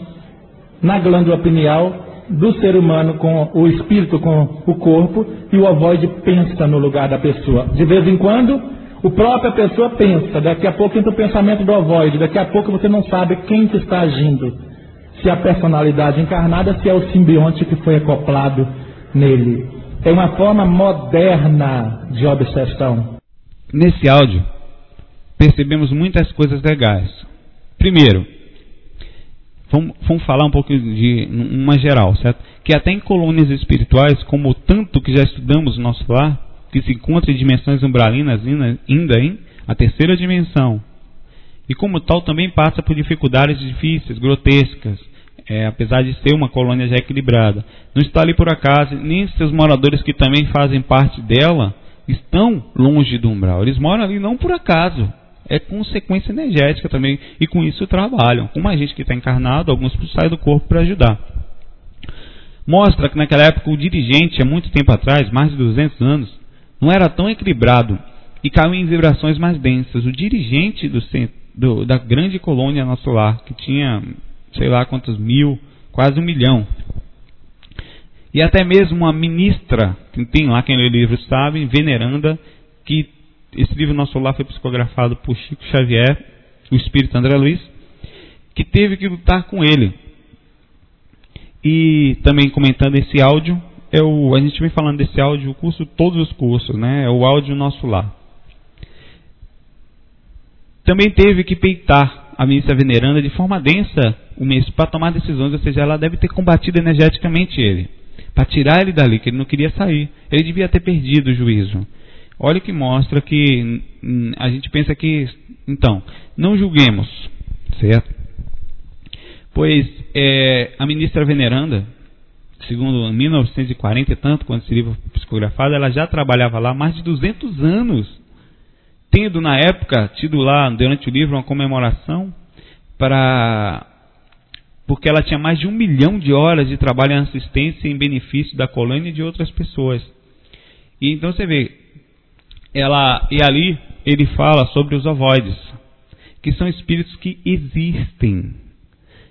na glândula pineal do ser humano com o espírito, com o corpo, e o ovoide pensa no lugar da pessoa. De vez em quando, o própria pessoa pensa, daqui a pouco entra o pensamento do ovoide, daqui a pouco você não sabe quem que está agindo. Se é a personalidade encarnada, se é o simbionte que foi acoplado nele. É uma forma moderna de obsessão. Nesse áudio, percebemos muitas coisas legais. Primeiro, vamos, vamos falar um pouco de uma geral, certo? Que até em colônias espirituais, como o tanto que já estudamos no nosso lar, que se encontra em dimensões umbralinas ainda em a terceira dimensão. E como tal também passa por dificuldades difíceis, grotescas, é, apesar de ser uma colônia já equilibrada. Não está ali por acaso, nem seus moradores que também fazem parte dela estão longe do umbral. Eles moram ali não por acaso. É consequência energética também. E com isso trabalham. Como a gente que está encarnado, alguns saem do corpo para ajudar. Mostra que naquela época o dirigente, há muito tempo atrás, mais de 200 anos, não era tão equilibrado e caiu em vibrações mais densas. O dirigente do, do, da grande colônia nosso lar, que tinha sei lá quantos mil, quase um milhão, e até mesmo uma ministra, que tem lá quem lê o livro sabe, veneranda, que esse livro nosso lar foi psicografado por Chico Xavier, o espírito André Luiz, que teve que lutar com ele. E também comentando esse áudio, o, a gente vem falando desse áudio, o curso, todos os cursos, né? É o áudio nosso lar. Também teve que peitar a ministra veneranda de forma densa o mês para tomar decisões, ou seja, ela deve ter combatido energeticamente ele para tirar ele dali, que ele não queria sair. Ele devia ter perdido o juízo. Olha que mostra que hum, a gente pensa que, então, não julguemos, certo? Pois é, a ministra veneranda, segundo 1940 e tanto, quando esse livro foi psicografado, ela já trabalhava lá mais de 200 anos, tendo na época tido lá, durante o livro, uma comemoração para porque ela tinha mais de um milhão de horas de trabalho em assistência em benefício da colônia e de outras pessoas. E então você vê, ela e ali ele fala sobre os ovoides, que são espíritos que existem.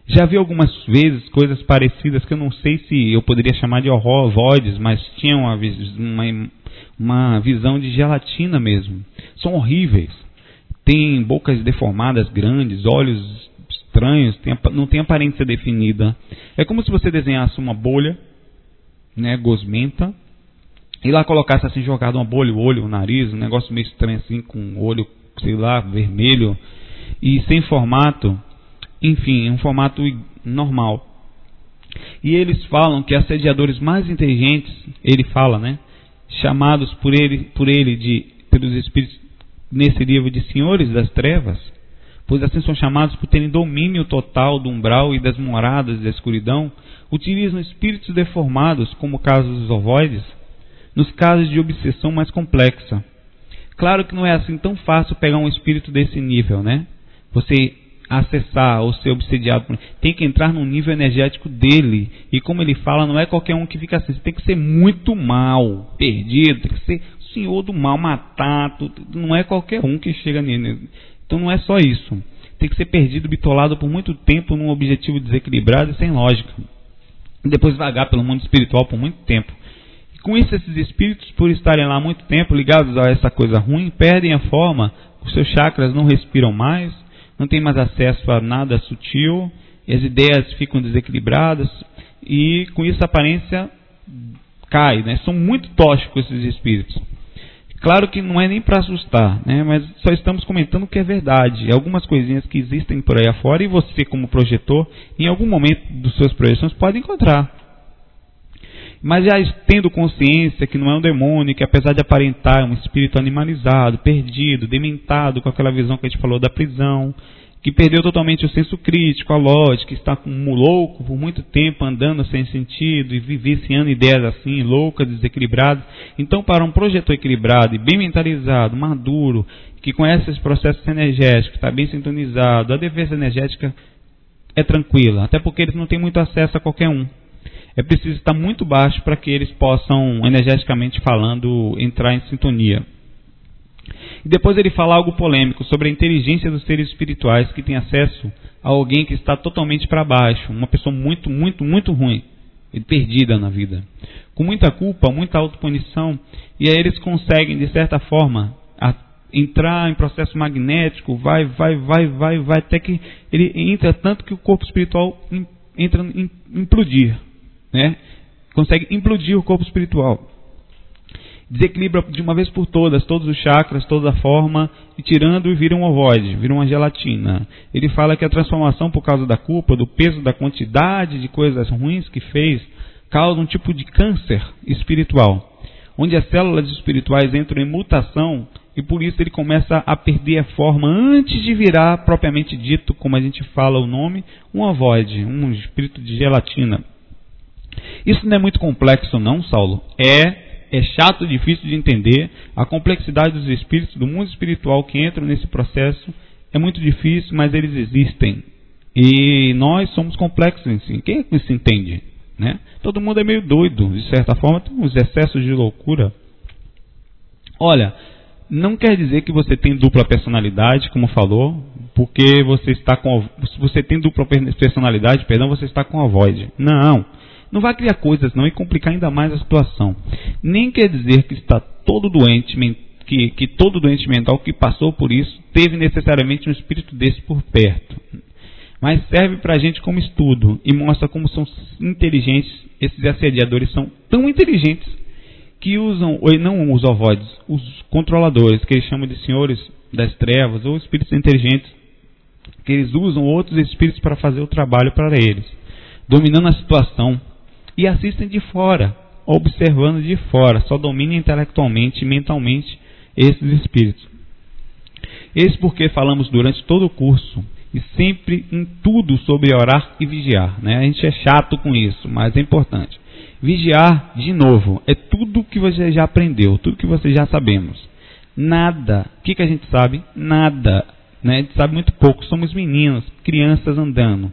Já vi algumas vezes coisas parecidas que eu não sei se eu poderia chamar de ovoides, mas tinham uma, uma, uma visão de gelatina mesmo. São horríveis. Tem bocas deformadas grandes, olhos estranhos, tem, não tem aparência definida. É como se você desenhasse uma bolha, né, gosmenta, e lá colocasse assim, jogado uma bolha, o olho, o nariz, um negócio meio estranho assim, com o olho, sei lá, vermelho, e sem formato, enfim, um formato normal. E eles falam que assediadores mais inteligentes, ele fala, né, chamados por ele, por ele de, pelos espíritos nesse livro de senhores das trevas, pois assim são chamados por terem domínio total do umbral e das moradas da escuridão, utilizam espíritos deformados, como o caso dos ovoides, nos casos de obsessão mais complexa. Claro que não é assim tão fácil pegar um espírito desse nível, né? Você acessar ou ser obsediado por tem que entrar no nível energético dele. E como ele fala, não é qualquer um que fica assim. Você tem que ser muito mal, perdido, tem que ser senhor do mal, matar. Não é qualquer um que chega nele. Então não é só isso. Tem que ser perdido, bitolado por muito tempo num objetivo desequilibrado e sem lógica. E depois vagar pelo mundo espiritual por muito tempo. E com isso, esses espíritos, por estarem lá muito tempo ligados a essa coisa ruim, perdem a forma, os seus chakras não respiram mais, não têm mais acesso a nada sutil, as ideias ficam desequilibradas, e com isso a aparência cai, né? São muito tóxicos esses espíritos. Claro que não é nem para assustar, né? mas só estamos comentando o que é verdade. Algumas coisinhas que existem por aí afora e você, como projetor, em algum momento dos suas projeções, pode encontrar. Mas já tendo consciência que não é um demônio, que apesar de aparentar é um espírito animalizado, perdido, dementado, com aquela visão que a gente falou da prisão, que perdeu totalmente o senso crítico, a lógica, está como louco por muito tempo andando sem sentido e vivenciando ideias assim, loucas, desequilibradas. Então, para um projetor equilibrado e bem mentalizado, maduro, que conhece esse processo energético, está bem sintonizado, a defesa energética é tranquila, até porque eles não têm muito acesso a qualquer um. É preciso estar muito baixo para que eles possam, energeticamente falando, entrar em sintonia. E depois ele fala algo polêmico sobre a inteligência dos seres espirituais que têm acesso a alguém que está totalmente para baixo, uma pessoa muito, muito, muito ruim, e perdida na vida, com muita culpa, muita autopunição, e aí eles conseguem, de certa forma, entrar em processo magnético, vai, vai, vai, vai, vai, até que ele entra tanto que o corpo espiritual entra em implodir, né? Consegue implodir o corpo espiritual desequilibra de uma vez por todas todos os chakras, toda a forma, e tirando vira um ovoide, vira uma gelatina. Ele fala que a transformação por causa da culpa, do peso, da quantidade de coisas ruins que fez, causa um tipo de câncer espiritual, onde as células espirituais entram em mutação e por isso ele começa a perder a forma antes de virar propriamente dito, como a gente fala o nome, um ovoide, um espírito de gelatina. Isso não é muito complexo não, Saulo. É é chato, difícil de entender. A complexidade dos espíritos, do mundo espiritual que entram nesse processo é muito difícil, mas eles existem. E nós somos complexos em si. Quem é que se entende? Né? Todo mundo é meio doido, de certa forma, tem uns excessos de loucura. Olha, não quer dizer que você tem dupla personalidade, como falou, porque você está com você tem dupla personalidade, perdão, você está com a voz. Não. Não vai criar coisas não e complicar ainda mais a situação. Nem quer dizer que está todo doente, que, que todo doente mental que passou por isso teve necessariamente um espírito desse por perto. Mas serve para a gente como estudo e mostra como são inteligentes, esses assediadores são tão inteligentes que usam, ou não os ovoides, os controladores, que eles chamam de senhores das trevas, ou espíritos inteligentes, que eles usam outros espíritos para fazer o trabalho para eles, dominando a situação, e assistem de fora, observando de fora, só dominam intelectualmente e mentalmente esses espíritos. Esse porque falamos durante todo o curso e sempre em tudo sobre orar e vigiar. Né? A gente é chato com isso, mas é importante. Vigiar, de novo, é tudo que você já aprendeu, tudo que você já sabemos. Nada. O que, que a gente sabe? Nada. Né? A gente sabe muito pouco. Somos meninos, crianças andando.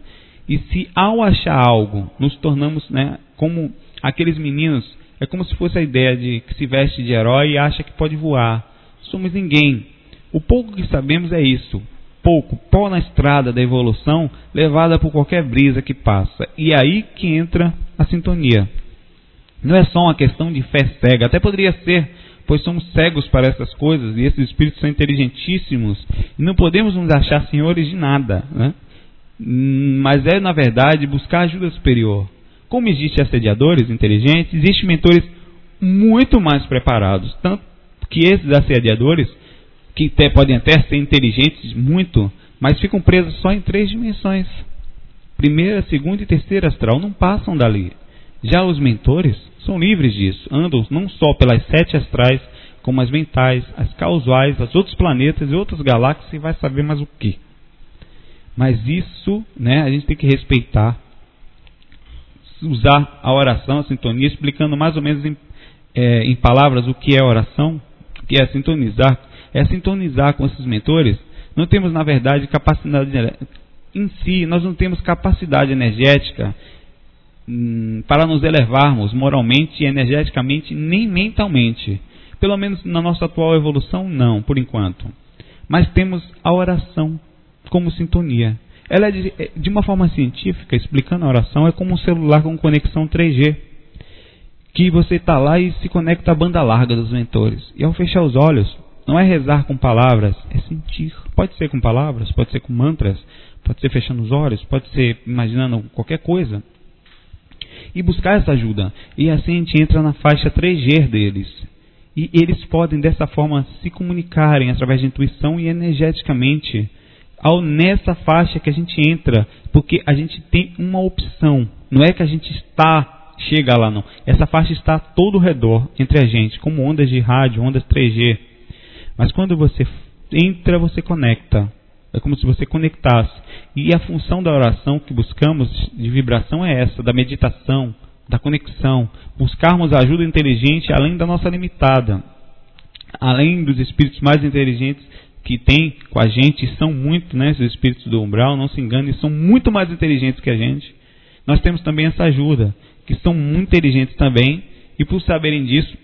E se ao achar algo nos tornamos né, como aqueles meninos, é como se fosse a ideia de que se veste de herói e acha que pode voar. Somos ninguém. O pouco que sabemos é isso. Pouco, pó na estrada da evolução, levada por qualquer brisa que passa. E é aí que entra a sintonia. Não é só uma questão de fé cega, até poderia ser, pois somos cegos para essas coisas e esses espíritos são inteligentíssimos e não podemos nos achar senhores de nada. Né? Mas é, na verdade, buscar ajuda superior. Como existem assediadores inteligentes, existem mentores muito mais preparados. Tanto que esses assediadores, que até, podem até ser inteligentes muito, mas ficam presos só em três dimensões. Primeira, segunda e terceira astral não passam dali. Já os mentores são livres disso, andam não só pelas sete astrais, como as mentais, as causais, os outros planetas e outras galáxias e vai saber mais o que. Mas isso, né, a gente tem que respeitar usar a oração, a sintonia, explicando mais ou menos em, é, em palavras o que é oração, o que é sintonizar. É sintonizar com esses mentores. Não temos, na verdade, capacidade em si, nós não temos capacidade energética hum, para nos elevarmos moralmente, energeticamente, nem mentalmente. Pelo menos na nossa atual evolução, não, por enquanto. Mas temos a oração como sintonia. Ela é de, é, de uma forma científica, explicando a oração, é como um celular com conexão 3G. Que você está lá e se conecta à banda larga dos mentores. E ao fechar os olhos, não é rezar com palavras, é sentir. Pode ser com palavras, pode ser com mantras, pode ser fechando os olhos, pode ser imaginando qualquer coisa. e buscar essa ajuda. E assim a gente entra na faixa 3G deles. E eles podem dessa forma se comunicarem através de intuição e energeticamente ao nessa faixa que a gente entra, porque a gente tem uma opção. Não é que a gente está chega lá não. Essa faixa está todo ao redor entre a gente, como ondas de rádio, ondas 3G. Mas quando você entra, você conecta. É como se você conectasse. E a função da oração que buscamos de vibração é essa, da meditação, da conexão. Buscarmos ajuda inteligente além da nossa limitada. Além dos espíritos mais inteligentes que tem com a gente, são muito, né, esses espíritos do umbral, não se engane, são muito mais inteligentes que a gente. Nós temos também essa ajuda, que são muito inteligentes também, e por saberem disso,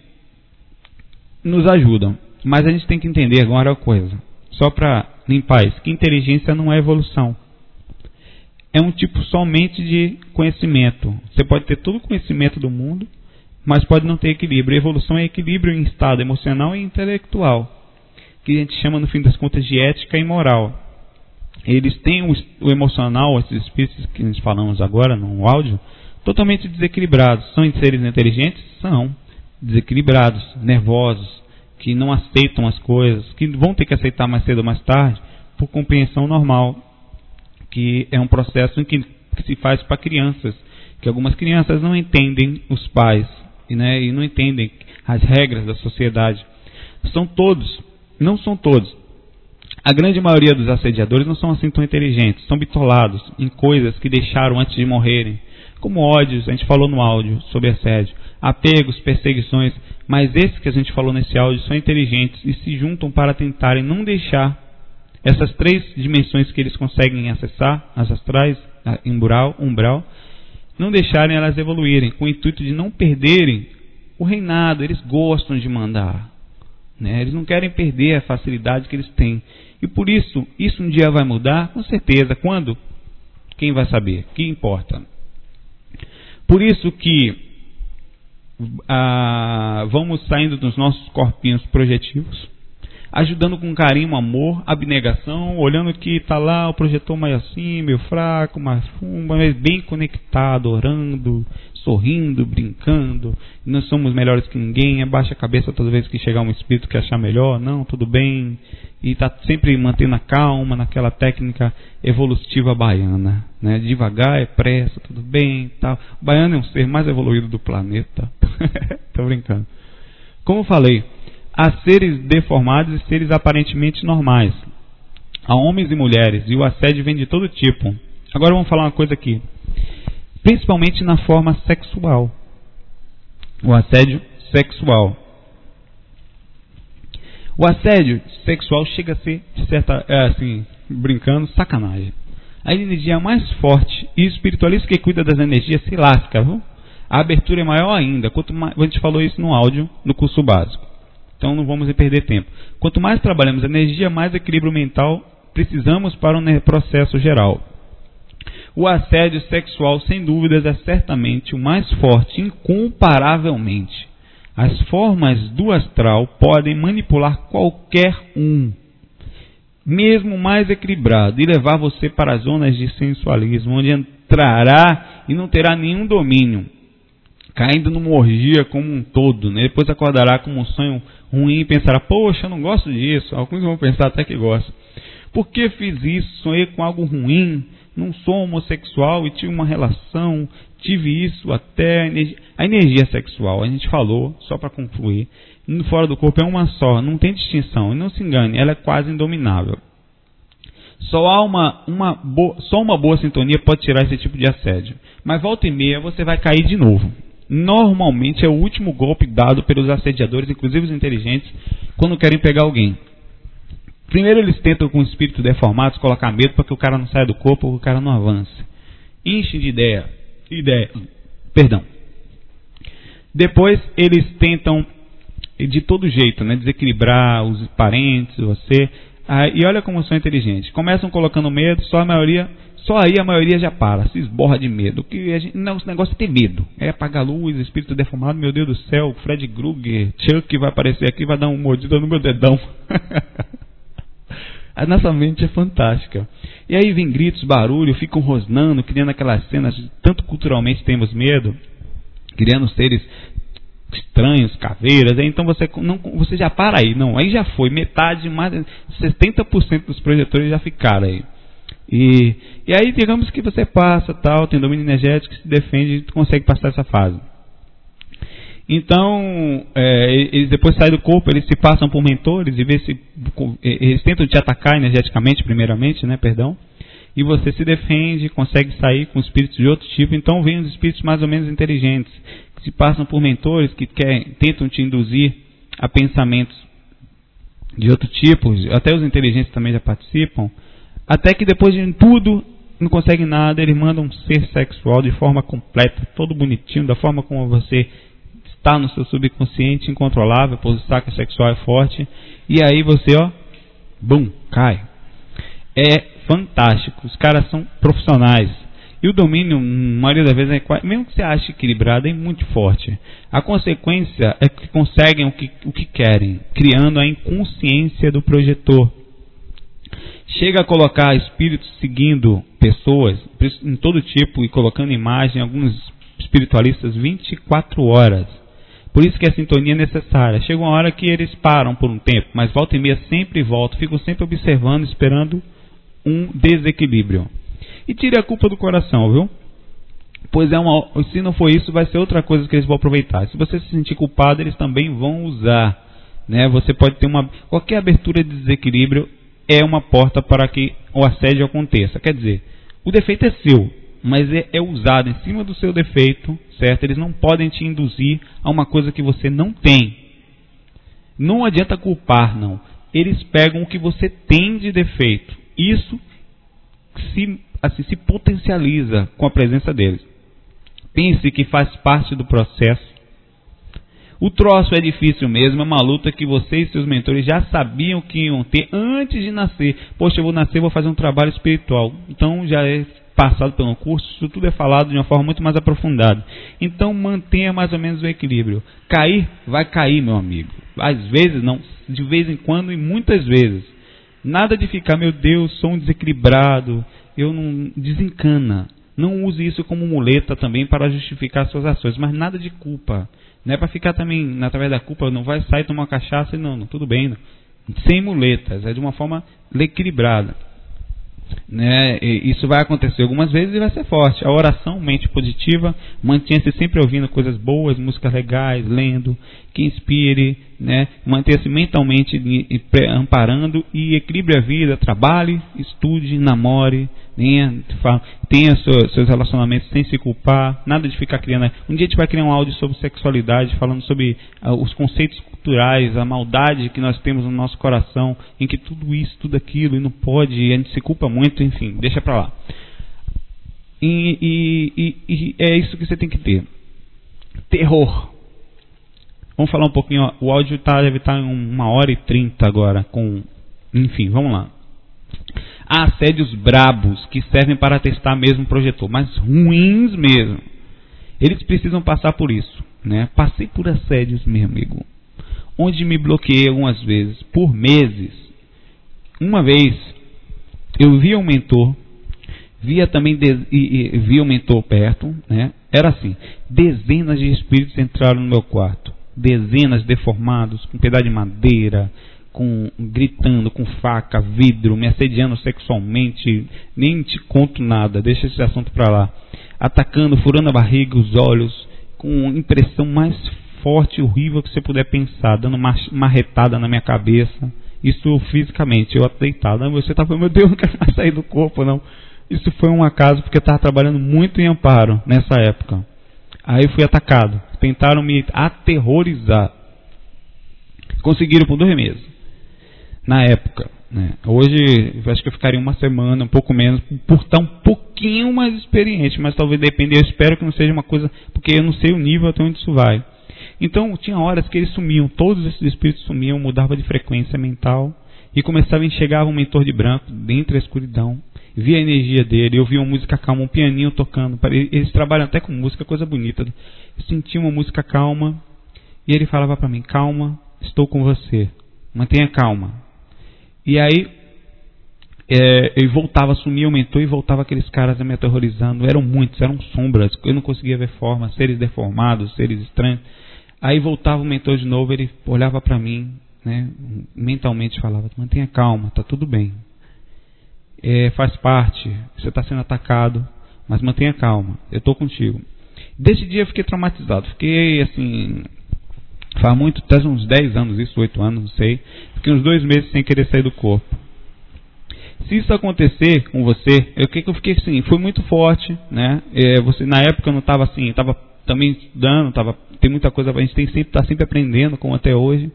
nos ajudam. Mas a gente tem que entender agora uma coisa, só para limpar isso, que inteligência não é evolução. É um tipo somente de conhecimento. Você pode ter todo o conhecimento do mundo, mas pode não ter equilíbrio. evolução é equilíbrio em estado emocional e intelectual que a gente chama, no fim das contas, de ética e moral. Eles têm o, emocional, esses espíritos que nós falamos agora no áudio, totalmente desequilibrados. São seres inteligentes? São. Desequilibrados, nervosos, que não aceitam as coisas, que vão ter que aceitar mais cedo ou mais tarde, por compreensão normal, que é um processo que, que se faz para crianças, que algumas crianças não entendem os pais né, e não entendem as regras da sociedade. São todos não são todos. A grande maioria dos assediadores não são assim tão inteligentes, são bitolados em coisas que deixaram antes de morrerem, como ódios, a gente falou no áudio sobre assédio, apegos, perseguições, mas esses que a gente falou nesse áudio são inteligentes e se juntam para tentarem não deixar essas três dimensões que eles conseguem acessar, as astrais, umbral, umbral, não deixarem elas evoluírem, com o intuito de não perderem o reinado, eles gostam de mandar. Né? Eles não querem perder a facilidade que eles têm. E por isso, isso um dia vai mudar? Com certeza. Quando? Quem vai saber? Que importa? Por isso que ah, vamos saindo dos nossos corpinhos projetivos, ajudando com carinho, amor, abnegação, olhando que está lá o projetor mais assim, meio fraco, mais fundo, mas bem conectado, orando, sorrindo, brincando, nós somos melhores que ninguém, abaixa a cabeça toda vez que chegar um espírito que achar melhor, não, tudo bem, e está sempre mantendo a calma naquela técnica evolutiva baiana, né? devagar é pressa, tudo bem, tal. O baiano é um ser mais evoluído do planeta, estou brincando. Como falei, há seres deformados e seres aparentemente normais, há homens e mulheres, e o assédio vem de todo tipo. Agora vamos falar uma coisa aqui principalmente na forma sexual. O assédio sexual. O assédio sexual chega a ser, de certa, é, assim, brincando, sacanagem. A energia mais forte e espiritualista que cuida das energias se lasca, viu? A abertura é maior ainda. Quanto mais, a gente falou isso no áudio, no curso básico. Então não vamos perder tempo. Quanto mais trabalhamos a energia, mais equilíbrio mental precisamos para o processo geral. O assédio sexual, sem dúvidas, é certamente o mais forte, incomparavelmente. As formas do astral podem manipular qualquer um, mesmo mais equilibrado, e levar você para zonas de sensualismo, onde entrará e não terá nenhum domínio, caindo numa orgia como um todo. Né? Depois acordará com um sonho ruim e pensará: Poxa, eu não gosto disso. Alguns vão pensar até que gostam. Por que fiz isso? Sonhei com algo ruim não sou homossexual e tive uma relação, tive isso até. A energia, a energia sexual, a gente falou, só para concluir, fora do corpo é uma só, não tem distinção. E não se engane, ela é quase indominável. Só há uma, uma boa, só uma boa sintonia pode tirar esse tipo de assédio. Mas volta e meia você vai cair de novo. Normalmente é o último golpe dado pelos assediadores, inclusive os inteligentes, quando querem pegar alguém. Primeiro eles tentam com o espírito deformado colocar medo para que o cara não saia do corpo ou o cara não avance. Enchem de ideia. Ideia. Perdão. Depois eles tentam de todo jeito, né, desequilibrar os parentes, você. Ah, e olha como são inteligentes. Começam colocando medo, só a maioria, só aí a maioria já para, se esborra de medo. Que gente, não, esse negócio é ter medo. É apagar a luz, espírito deformado, meu Deus do céu, Fred Krueger, Chuck vai aparecer aqui, vai dar uma mordida no meu dedão. A nossa mente é fantástica. E aí vem gritos, barulho, ficam rosnando, criando aquelas cenas, tanto culturalmente temos medo. criando seres estranhos, caveiras, então você não você já para aí, não, aí já foi metade, mais de 70% dos projetores já ficaram aí. E, e aí digamos que você passa, tal, tem domínio energético, se defende e consegue passar essa fase. Então, é, eles depois saem do corpo, eles se passam por mentores e vê se eles tentam te atacar energeticamente, primeiramente, né, perdão. E você se defende, consegue sair com espíritos de outro tipo. Então, vem os espíritos mais ou menos inteligentes, que se passam por mentores, que querem, tentam te induzir a pensamentos de outro tipo. Até os inteligentes também já participam. Até que depois de tudo, não consegue nada, ele manda um ser sexual de forma completa, todo bonitinho, da forma como você está no seu subconsciente incontrolável, pois o saco sexual é forte, e aí você, ó, bum, cai. É fantástico, os caras são profissionais. E o domínio, a maioria das vezes, é, mesmo que você ache equilibrado, é muito forte. A consequência é que conseguem o que, o que querem, criando a inconsciência do projetor. Chega a colocar espíritos seguindo pessoas, em todo tipo, e colocando imagem, alguns espiritualistas 24 horas. Por isso que a sintonia é necessária. Chega uma hora que eles param por um tempo, mas volta e meia sempre voltam, ficam sempre observando, esperando um desequilíbrio. E tire a culpa do coração, viu? Pois é uma, se não for isso, vai ser outra coisa que eles vão aproveitar. Se você se sentir culpado, eles também vão usar. Né? Você pode ter uma qualquer abertura de desequilíbrio é uma porta para que o assédio aconteça. Quer dizer, o defeito é seu, mas é, é, usado em cima do seu defeito, certo? Eles não podem te induzir a uma coisa que você não tem. Não adianta culpar, não. Eles pegam o que você tem de defeito. Isso se, assim, se potencializa com a presença deles. Pense que faz parte do processo. O troço é difícil mesmo, é uma luta que você e seus mentores já sabiam que iam ter antes de nascer. Poxa, eu vou nascer, vou fazer um trabalho espiritual. Então já é passado pelo curso, isso tudo é falado de uma forma muito mais aprofundada. Então mantenha mais ou menos o equilíbrio. Cair, vai cair, meu amigo. Às vezes não, de vez em quando e muitas vezes. Nada de ficar, meu Deus, sou um desequilibrado, eu não desencana. Não use isso como muleta também para justificar suas ações, mas nada de culpa. Não é para ficar também, através da culpa, não vai sair tomar cachaça não, não tudo bem. Não. Sem muletas, é de uma forma equilibrada. Né? isso vai acontecer algumas vezes e vai ser forte. A oração, mente positiva, mantenha-se sempre ouvindo coisas boas, músicas legais, lendo, que inspire, né? mantenha-se mentalmente amparando e equilibre a vida, trabalhe, estude, namore, tenha, tenha seus relacionamentos sem se culpar, nada de ficar criando. Um dia a gente vai criar um áudio sobre sexualidade, falando sobre uh, os conceitos culturais, a maldade que nós temos no nosso coração, em que tudo isso, tudo aquilo, e não pode, e a gente se culpa muito, enfim, deixa pra lá. E, e, e, e é isso que você tem que ter. Terror. Vamos falar um pouquinho, ó, o áudio tá, deve estar tá em uma hora e trinta agora, com. Enfim, vamos lá. Há assédios brabos que servem para testar mesmo o projetor, mas ruins mesmo. Eles precisam passar por isso. Né? Passei por assédios, meu amigo, onde me bloqueei algumas vezes, por meses. Uma vez, eu via um mentor, via também e, e, via um mentor perto, né? Era assim, dezenas de espíritos entraram no meu quarto, dezenas deformados, com pedaço de madeira, com gritando com faca, vidro, me assediando sexualmente, nem te conto nada, deixa esse assunto para lá. Atacando, furando a barriga, os olhos, com impressão mais forte e horrível que você puder pensar, dando uma marretada na minha cabeça. Isso fisicamente, eu deitado. Não, você tá falando, meu Deus, não quero sair do corpo, não. Isso foi um acaso porque eu estava trabalhando muito em amparo nessa época. Aí fui atacado. Tentaram me aterrorizar. Conseguiram por dois meses na época. Né? Hoje, acho que eu ficaria uma semana, um pouco menos, por estar um pouquinho mais experiente, mas talvez dependa. Eu espero que não seja uma coisa, porque eu não sei o nível até onde isso vai. Então, tinha horas que eles sumiam, todos esses espíritos sumiam, mudava de frequência mental e começava a enxergar um mentor de branco dentro da escuridão. Via a energia dele, eu via uma música calma, um pianinho tocando. Eles trabalham até com música, coisa bonita. Eu sentia uma música calma e ele falava para mim: Calma, estou com você. Mantenha calma. E aí é, eu voltava, sumia o mentor e voltava aqueles caras me aterrorizando. Eram muitos, eram sombras. Eu não conseguia ver forma, seres deformados, seres estranhos. Aí voltava o mentor de novo, ele olhava para mim, né, mentalmente falava: mantenha calma, tá tudo bem. É, faz parte, você está sendo atacado, mas mantenha calma, eu estou contigo. Desse dia eu fiquei traumatizado, fiquei assim, faz muito, faz uns 10 anos, isso, 8 anos, não sei. Fiquei uns dois meses sem querer sair do corpo. Se isso acontecer com você, eu que eu fiquei assim, foi muito forte, né? É, você na época eu não estava assim, estava também estudando, tava, tem muita coisa, a gente tem sempre está sempre aprendendo, como até hoje.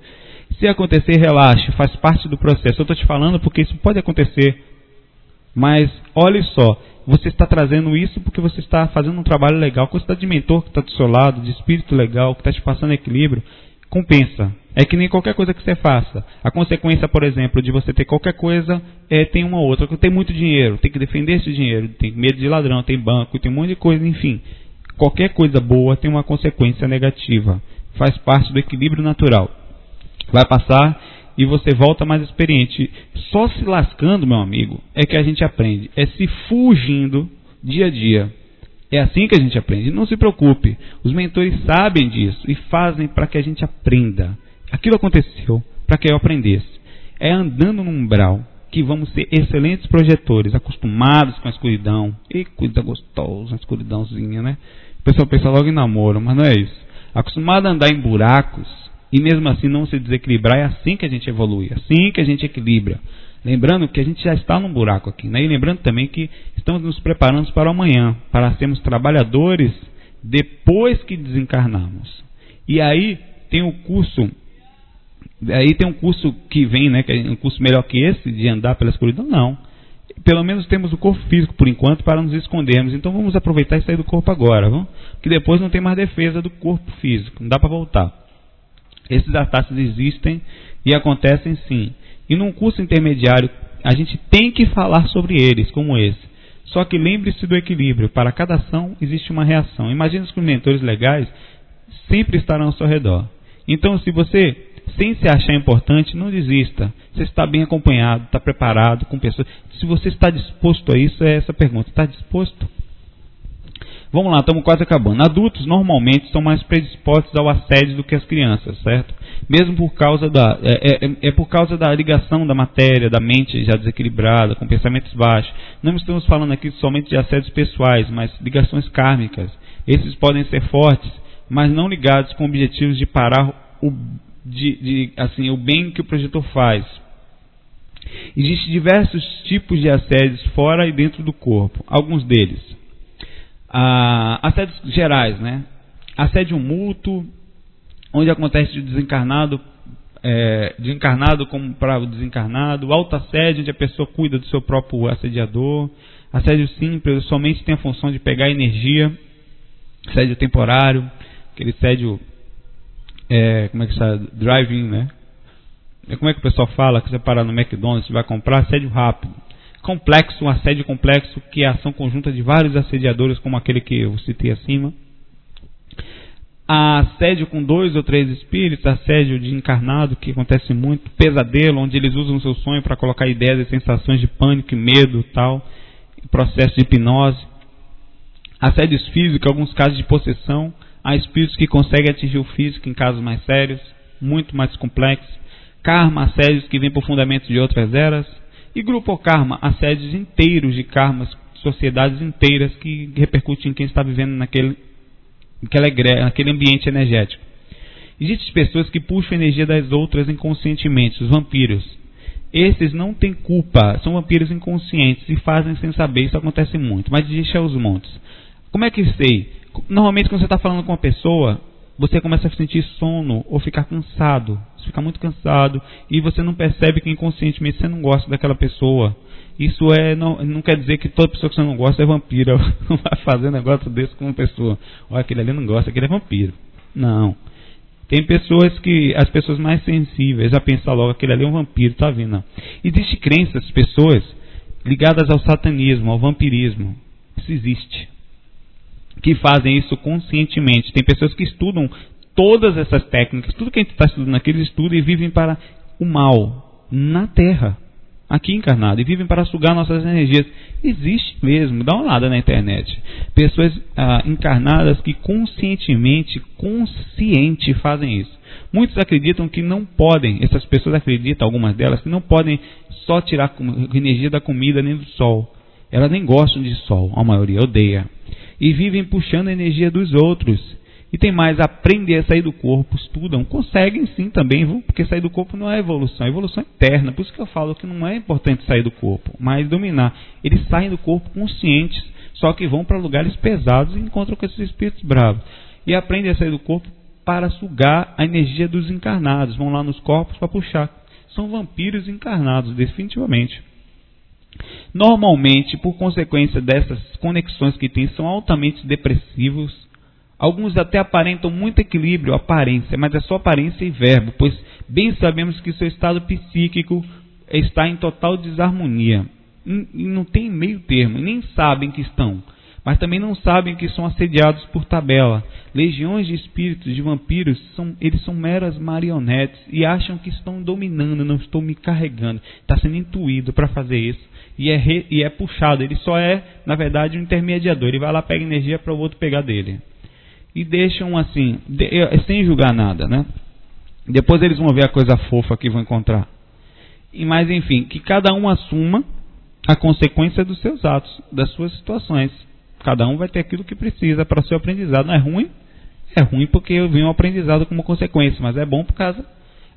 Se acontecer, relaxe, faz parte do processo. Eu estou te falando porque isso pode acontecer, mas olhe só, você está trazendo isso porque você está fazendo um trabalho legal, está de mentor que está do seu lado, de espírito legal, que está te passando equilíbrio, compensa. É que nem qualquer coisa que você faça. A consequência, por exemplo, de você ter qualquer coisa é tem uma outra. Tem muito dinheiro, tem que defender esse dinheiro, tem medo de ladrão, tem banco, tem um monte de coisa, enfim. Qualquer coisa boa tem uma consequência negativa. Faz parte do equilíbrio natural. Vai passar e você volta mais experiente. Só se lascando, meu amigo, é que a gente aprende. É se fugindo dia a dia. É assim que a gente aprende. Não se preocupe. Os mentores sabem disso e fazem para que a gente aprenda. Aquilo aconteceu para que eu aprendesse. É andando no umbral que vamos ser excelentes projetores, acostumados com a escuridão. E coisa gostosa, a escuridãozinha, né? O pessoal pensa logo em namoro, mas não é isso. Acostumado a andar em buracos e mesmo assim não se desequilibrar, é assim que a gente evolui, é assim que a gente equilibra. Lembrando que a gente já está num buraco aqui, né? E lembrando também que estamos nos preparando para o amanhã, para sermos trabalhadores depois que desencarnarmos. E aí tem o curso, aí tem um curso que vem, né? Que é um curso melhor que esse de andar pela escuridão, não. Pelo menos temos o corpo físico por enquanto para nos escondermos. Então vamos aproveitar e sair do corpo agora, vamos? Que depois não tem mais defesa do corpo físico, não dá para voltar. Esses ataques existem e acontecem sim. E num curso intermediário, a gente tem que falar sobre eles, como esse. Só que lembre-se do equilíbrio. Para cada ação existe uma reação. Imagine que os mentores legais sempre estarão ao seu redor. Então, se você, sem se achar importante, não desista. Você está bem acompanhado, está preparado com pessoas. Se você está disposto a isso, é essa pergunta. Está disposto? Vamos lá, estamos quase acabando. Adultos normalmente são mais predispostos ao assédio do que as crianças, certo? Mesmo por causa da é, é, é, por causa da ligação da matéria, da mente já desequilibrada, com pensamentos baixos. Não estamos falando aqui somente de assédios pessoais, mas ligações kármicas. Esses podem ser fortes, mas não ligados com objetivos de parar o de, de, assim, o bem que o projetor faz. Existem diversos tipos de assédios fora e dentro do corpo. Alguns deles ah, assédios gerais, né? Assédio mútuo, onde acontece o desencarnado, é, de encarnado como para o desencarnado, assédio, onde a pessoa cuida do seu próprio assediador, assédio simples, somente tem a função de pegar energia, assédio temporário, aquele assédio, é, como é que está, driving, né? Como é que o pessoal fala que você para no McDonald's, vai comprar assédio rápido complexo, um assédio complexo, que é a ação conjunta de vários assediadores, como aquele que eu citei acima. Assédio com dois ou três espíritos, assédio de encarnado, que acontece muito, pesadelo, onde eles usam o seu sonho para colocar ideias e sensações de pânico e medo tal, processo de hipnose. Assédios físicos, alguns casos de possessão, há espíritos que conseguem atingir o físico em casos mais sérios, muito mais complexos. Karma, assédios que vêm por fundamentos de outras eras e Grupo Karma, assédios inteiros de karmas, sociedades inteiras que repercutem em quem está vivendo naquele, naquele ambiente energético. Existem pessoas que puxam a energia das outras inconscientemente, os vampiros. Esses não têm culpa, são vampiros inconscientes e fazem sem saber, isso acontece muito, mas existe aos montes. Como é que sei? Normalmente quando você está falando com uma pessoa, você começa a sentir sono ou ficar cansado. Você fica muito cansado e você não percebe que inconscientemente você não gosta daquela pessoa. Isso é não, não quer dizer que toda pessoa que você não gosta é vampira. Não vai fazer um negócio desse com uma pessoa. Olha, aquele ali não gosta, aquele é vampiro. Não. Tem pessoas que, as pessoas mais sensíveis, já pensam logo, aquele ali é um vampiro, tá vindo. Existem crenças, pessoas ligadas ao satanismo, ao vampirismo. Isso existe que fazem isso conscientemente. Tem pessoas que estudam todas essas técnicas, tudo que a gente está estudando aqui, eles estudam e vivem para o mal na Terra. aqui encarnado, e vivem para sugar nossas energias. Existe mesmo, dá uma olhada na internet. Pessoas ah, encarnadas que conscientemente, consciente fazem isso. Muitos acreditam que não podem, essas pessoas acreditam, algumas delas, que não podem só tirar energia da comida nem do sol. Elas nem gostam de sol, a maioria odeia. E vivem puxando a energia dos outros. E tem mais, aprender a sair do corpo, estudam, conseguem sim também, porque sair do corpo não é evolução, é evolução interna. Por isso que eu falo que não é importante sair do corpo, mas dominar. Eles saem do corpo conscientes, só que vão para lugares pesados e encontram com esses espíritos bravos. E aprendem a sair do corpo para sugar a energia dos encarnados. Vão lá nos corpos para puxar. São vampiros encarnados, definitivamente. Normalmente, por consequência dessas conexões que têm, são altamente depressivos. Alguns até aparentam muito equilíbrio, aparência, mas é só aparência e verbo, pois bem sabemos que seu estado psíquico está em total desarmonia. E não tem meio termo, nem sabem que estão mas também não sabem que são assediados por tabela. Legiões de espíritos, de vampiros, são, eles são meras marionetes e acham que estão dominando, não estão me carregando. Está sendo intuído para fazer isso e é, re, e é puxado. Ele só é, na verdade, um intermediador. Ele vai lá, pega energia para o outro pegar dele. E deixam assim, de, sem julgar nada, né? Depois eles vão ver a coisa fofa que vão encontrar. E, mas enfim, que cada um assuma a consequência dos seus atos, das suas situações. Cada um vai ter aquilo que precisa para o seu aprendizado. Não é ruim? É ruim porque vem um aprendizado como consequência, mas é bom por causa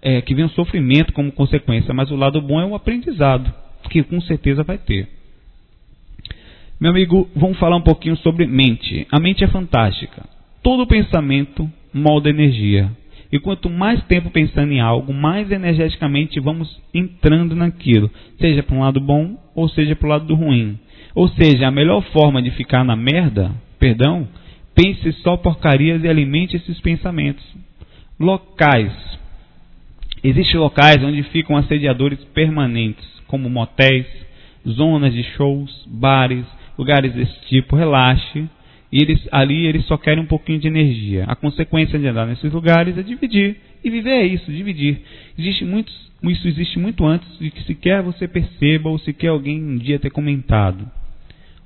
é, que vem um sofrimento como consequência. Mas o lado bom é o aprendizado, que com certeza vai ter. Meu amigo, vamos falar um pouquinho sobre mente. A mente é fantástica. Todo pensamento molda energia. E quanto mais tempo pensando em algo, mais energeticamente vamos entrando naquilo, seja para um lado bom ou seja para o lado do ruim. Ou seja, a melhor forma de ficar na merda, perdão, pense só porcarias e alimente esses pensamentos. Locais. Existem locais onde ficam assediadores permanentes, como motéis, zonas de shows, bares, lugares desse tipo. Relaxe. E eles, ali eles só querem um pouquinho de energia. A consequência de andar nesses lugares é dividir. E viver é isso, dividir. Existe muitos, isso existe muito antes de que sequer você perceba ou sequer alguém um dia ter comentado.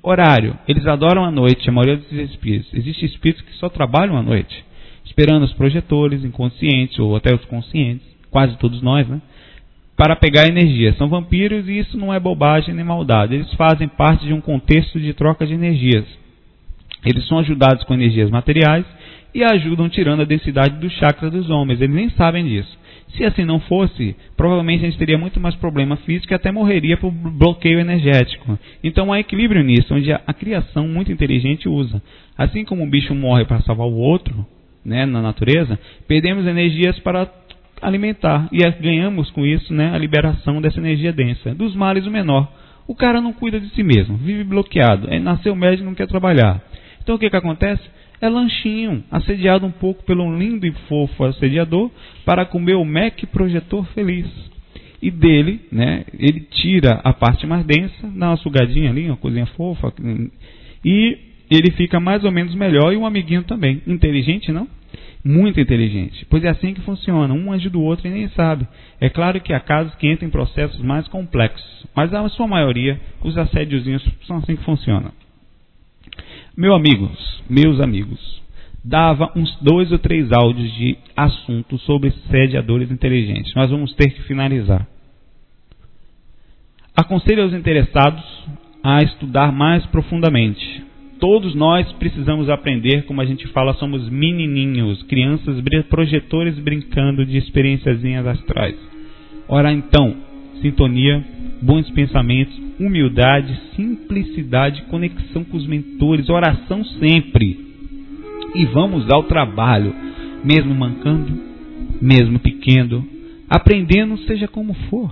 Horário. Eles adoram a noite, a maioria desses espíritos. Existem espíritos que só trabalham à noite, esperando os projetores inconscientes ou até os conscientes, quase todos nós, né? Para pegar energia. São vampiros e isso não é bobagem nem maldade. Eles fazem parte de um contexto de troca de energias. Eles são ajudados com energias materiais e ajudam tirando a densidade do chakra dos homens. Eles nem sabem disso. Se assim não fosse, provavelmente a gente teria muito mais problema físico e até morreria por bloqueio energético. Então há equilíbrio nisso, onde a, criação muito inteligente usa. Assim como um bicho morre para salvar o outro, né, na natureza, perdemos energias para alimentar e ganhamos com isso né, a liberação dessa energia densa. Dos males o menor. O cara não cuida de si mesmo, vive bloqueado. Ele nasceu médico e não quer trabalhar. Então o que, que acontece? É lanchinho, assediado um pouco pelo lindo e fofo assediador, para comer o Mac projetor feliz. E dele, né, ele tira a parte mais densa, dá uma sugadinha ali, uma coisinha fofa, e ele fica mais ou menos melhor, e um amiguinho também. Inteligente, não? Muito inteligente. Pois é assim que funciona, um ajuda o outro e nem sabe. É claro que há casos que entram em processos mais complexos, mas a sua maioria, os assédiozinhos são assim que funcionam. Meus amigos, meus amigos, dava uns dois ou três áudios de assuntos sobre sediadores inteligentes. Nós vamos ter que finalizar. Aconselho aos interessados a estudar mais profundamente. Todos nós precisamos aprender, como a gente fala, somos menininhos, crianças projetores brincando de experienciazinhas astrais. Ora então, sintonia, bons pensamentos, humildade, simplicidade, conexão com os mentores, oração sempre. E vamos ao trabalho, mesmo mancando, mesmo pequeno, aprendendo, seja como for.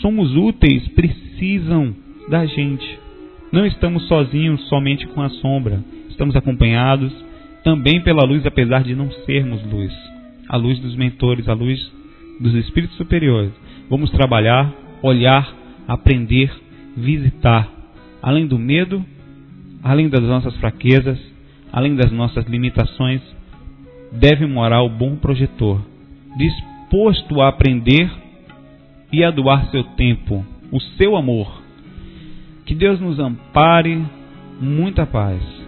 Somos úteis, precisam da gente. Não estamos sozinhos somente com a sombra, estamos acompanhados também pela luz, apesar de não sermos luz. A luz dos mentores, a luz dos espíritos superiores. Vamos trabalhar, olhar, aprender, visitar, além do medo, além das nossas fraquezas, além das nossas limitações, deve morar o bom projetor, disposto a aprender e a doar seu tempo o seu amor. Que Deus nos ampare, muita paz.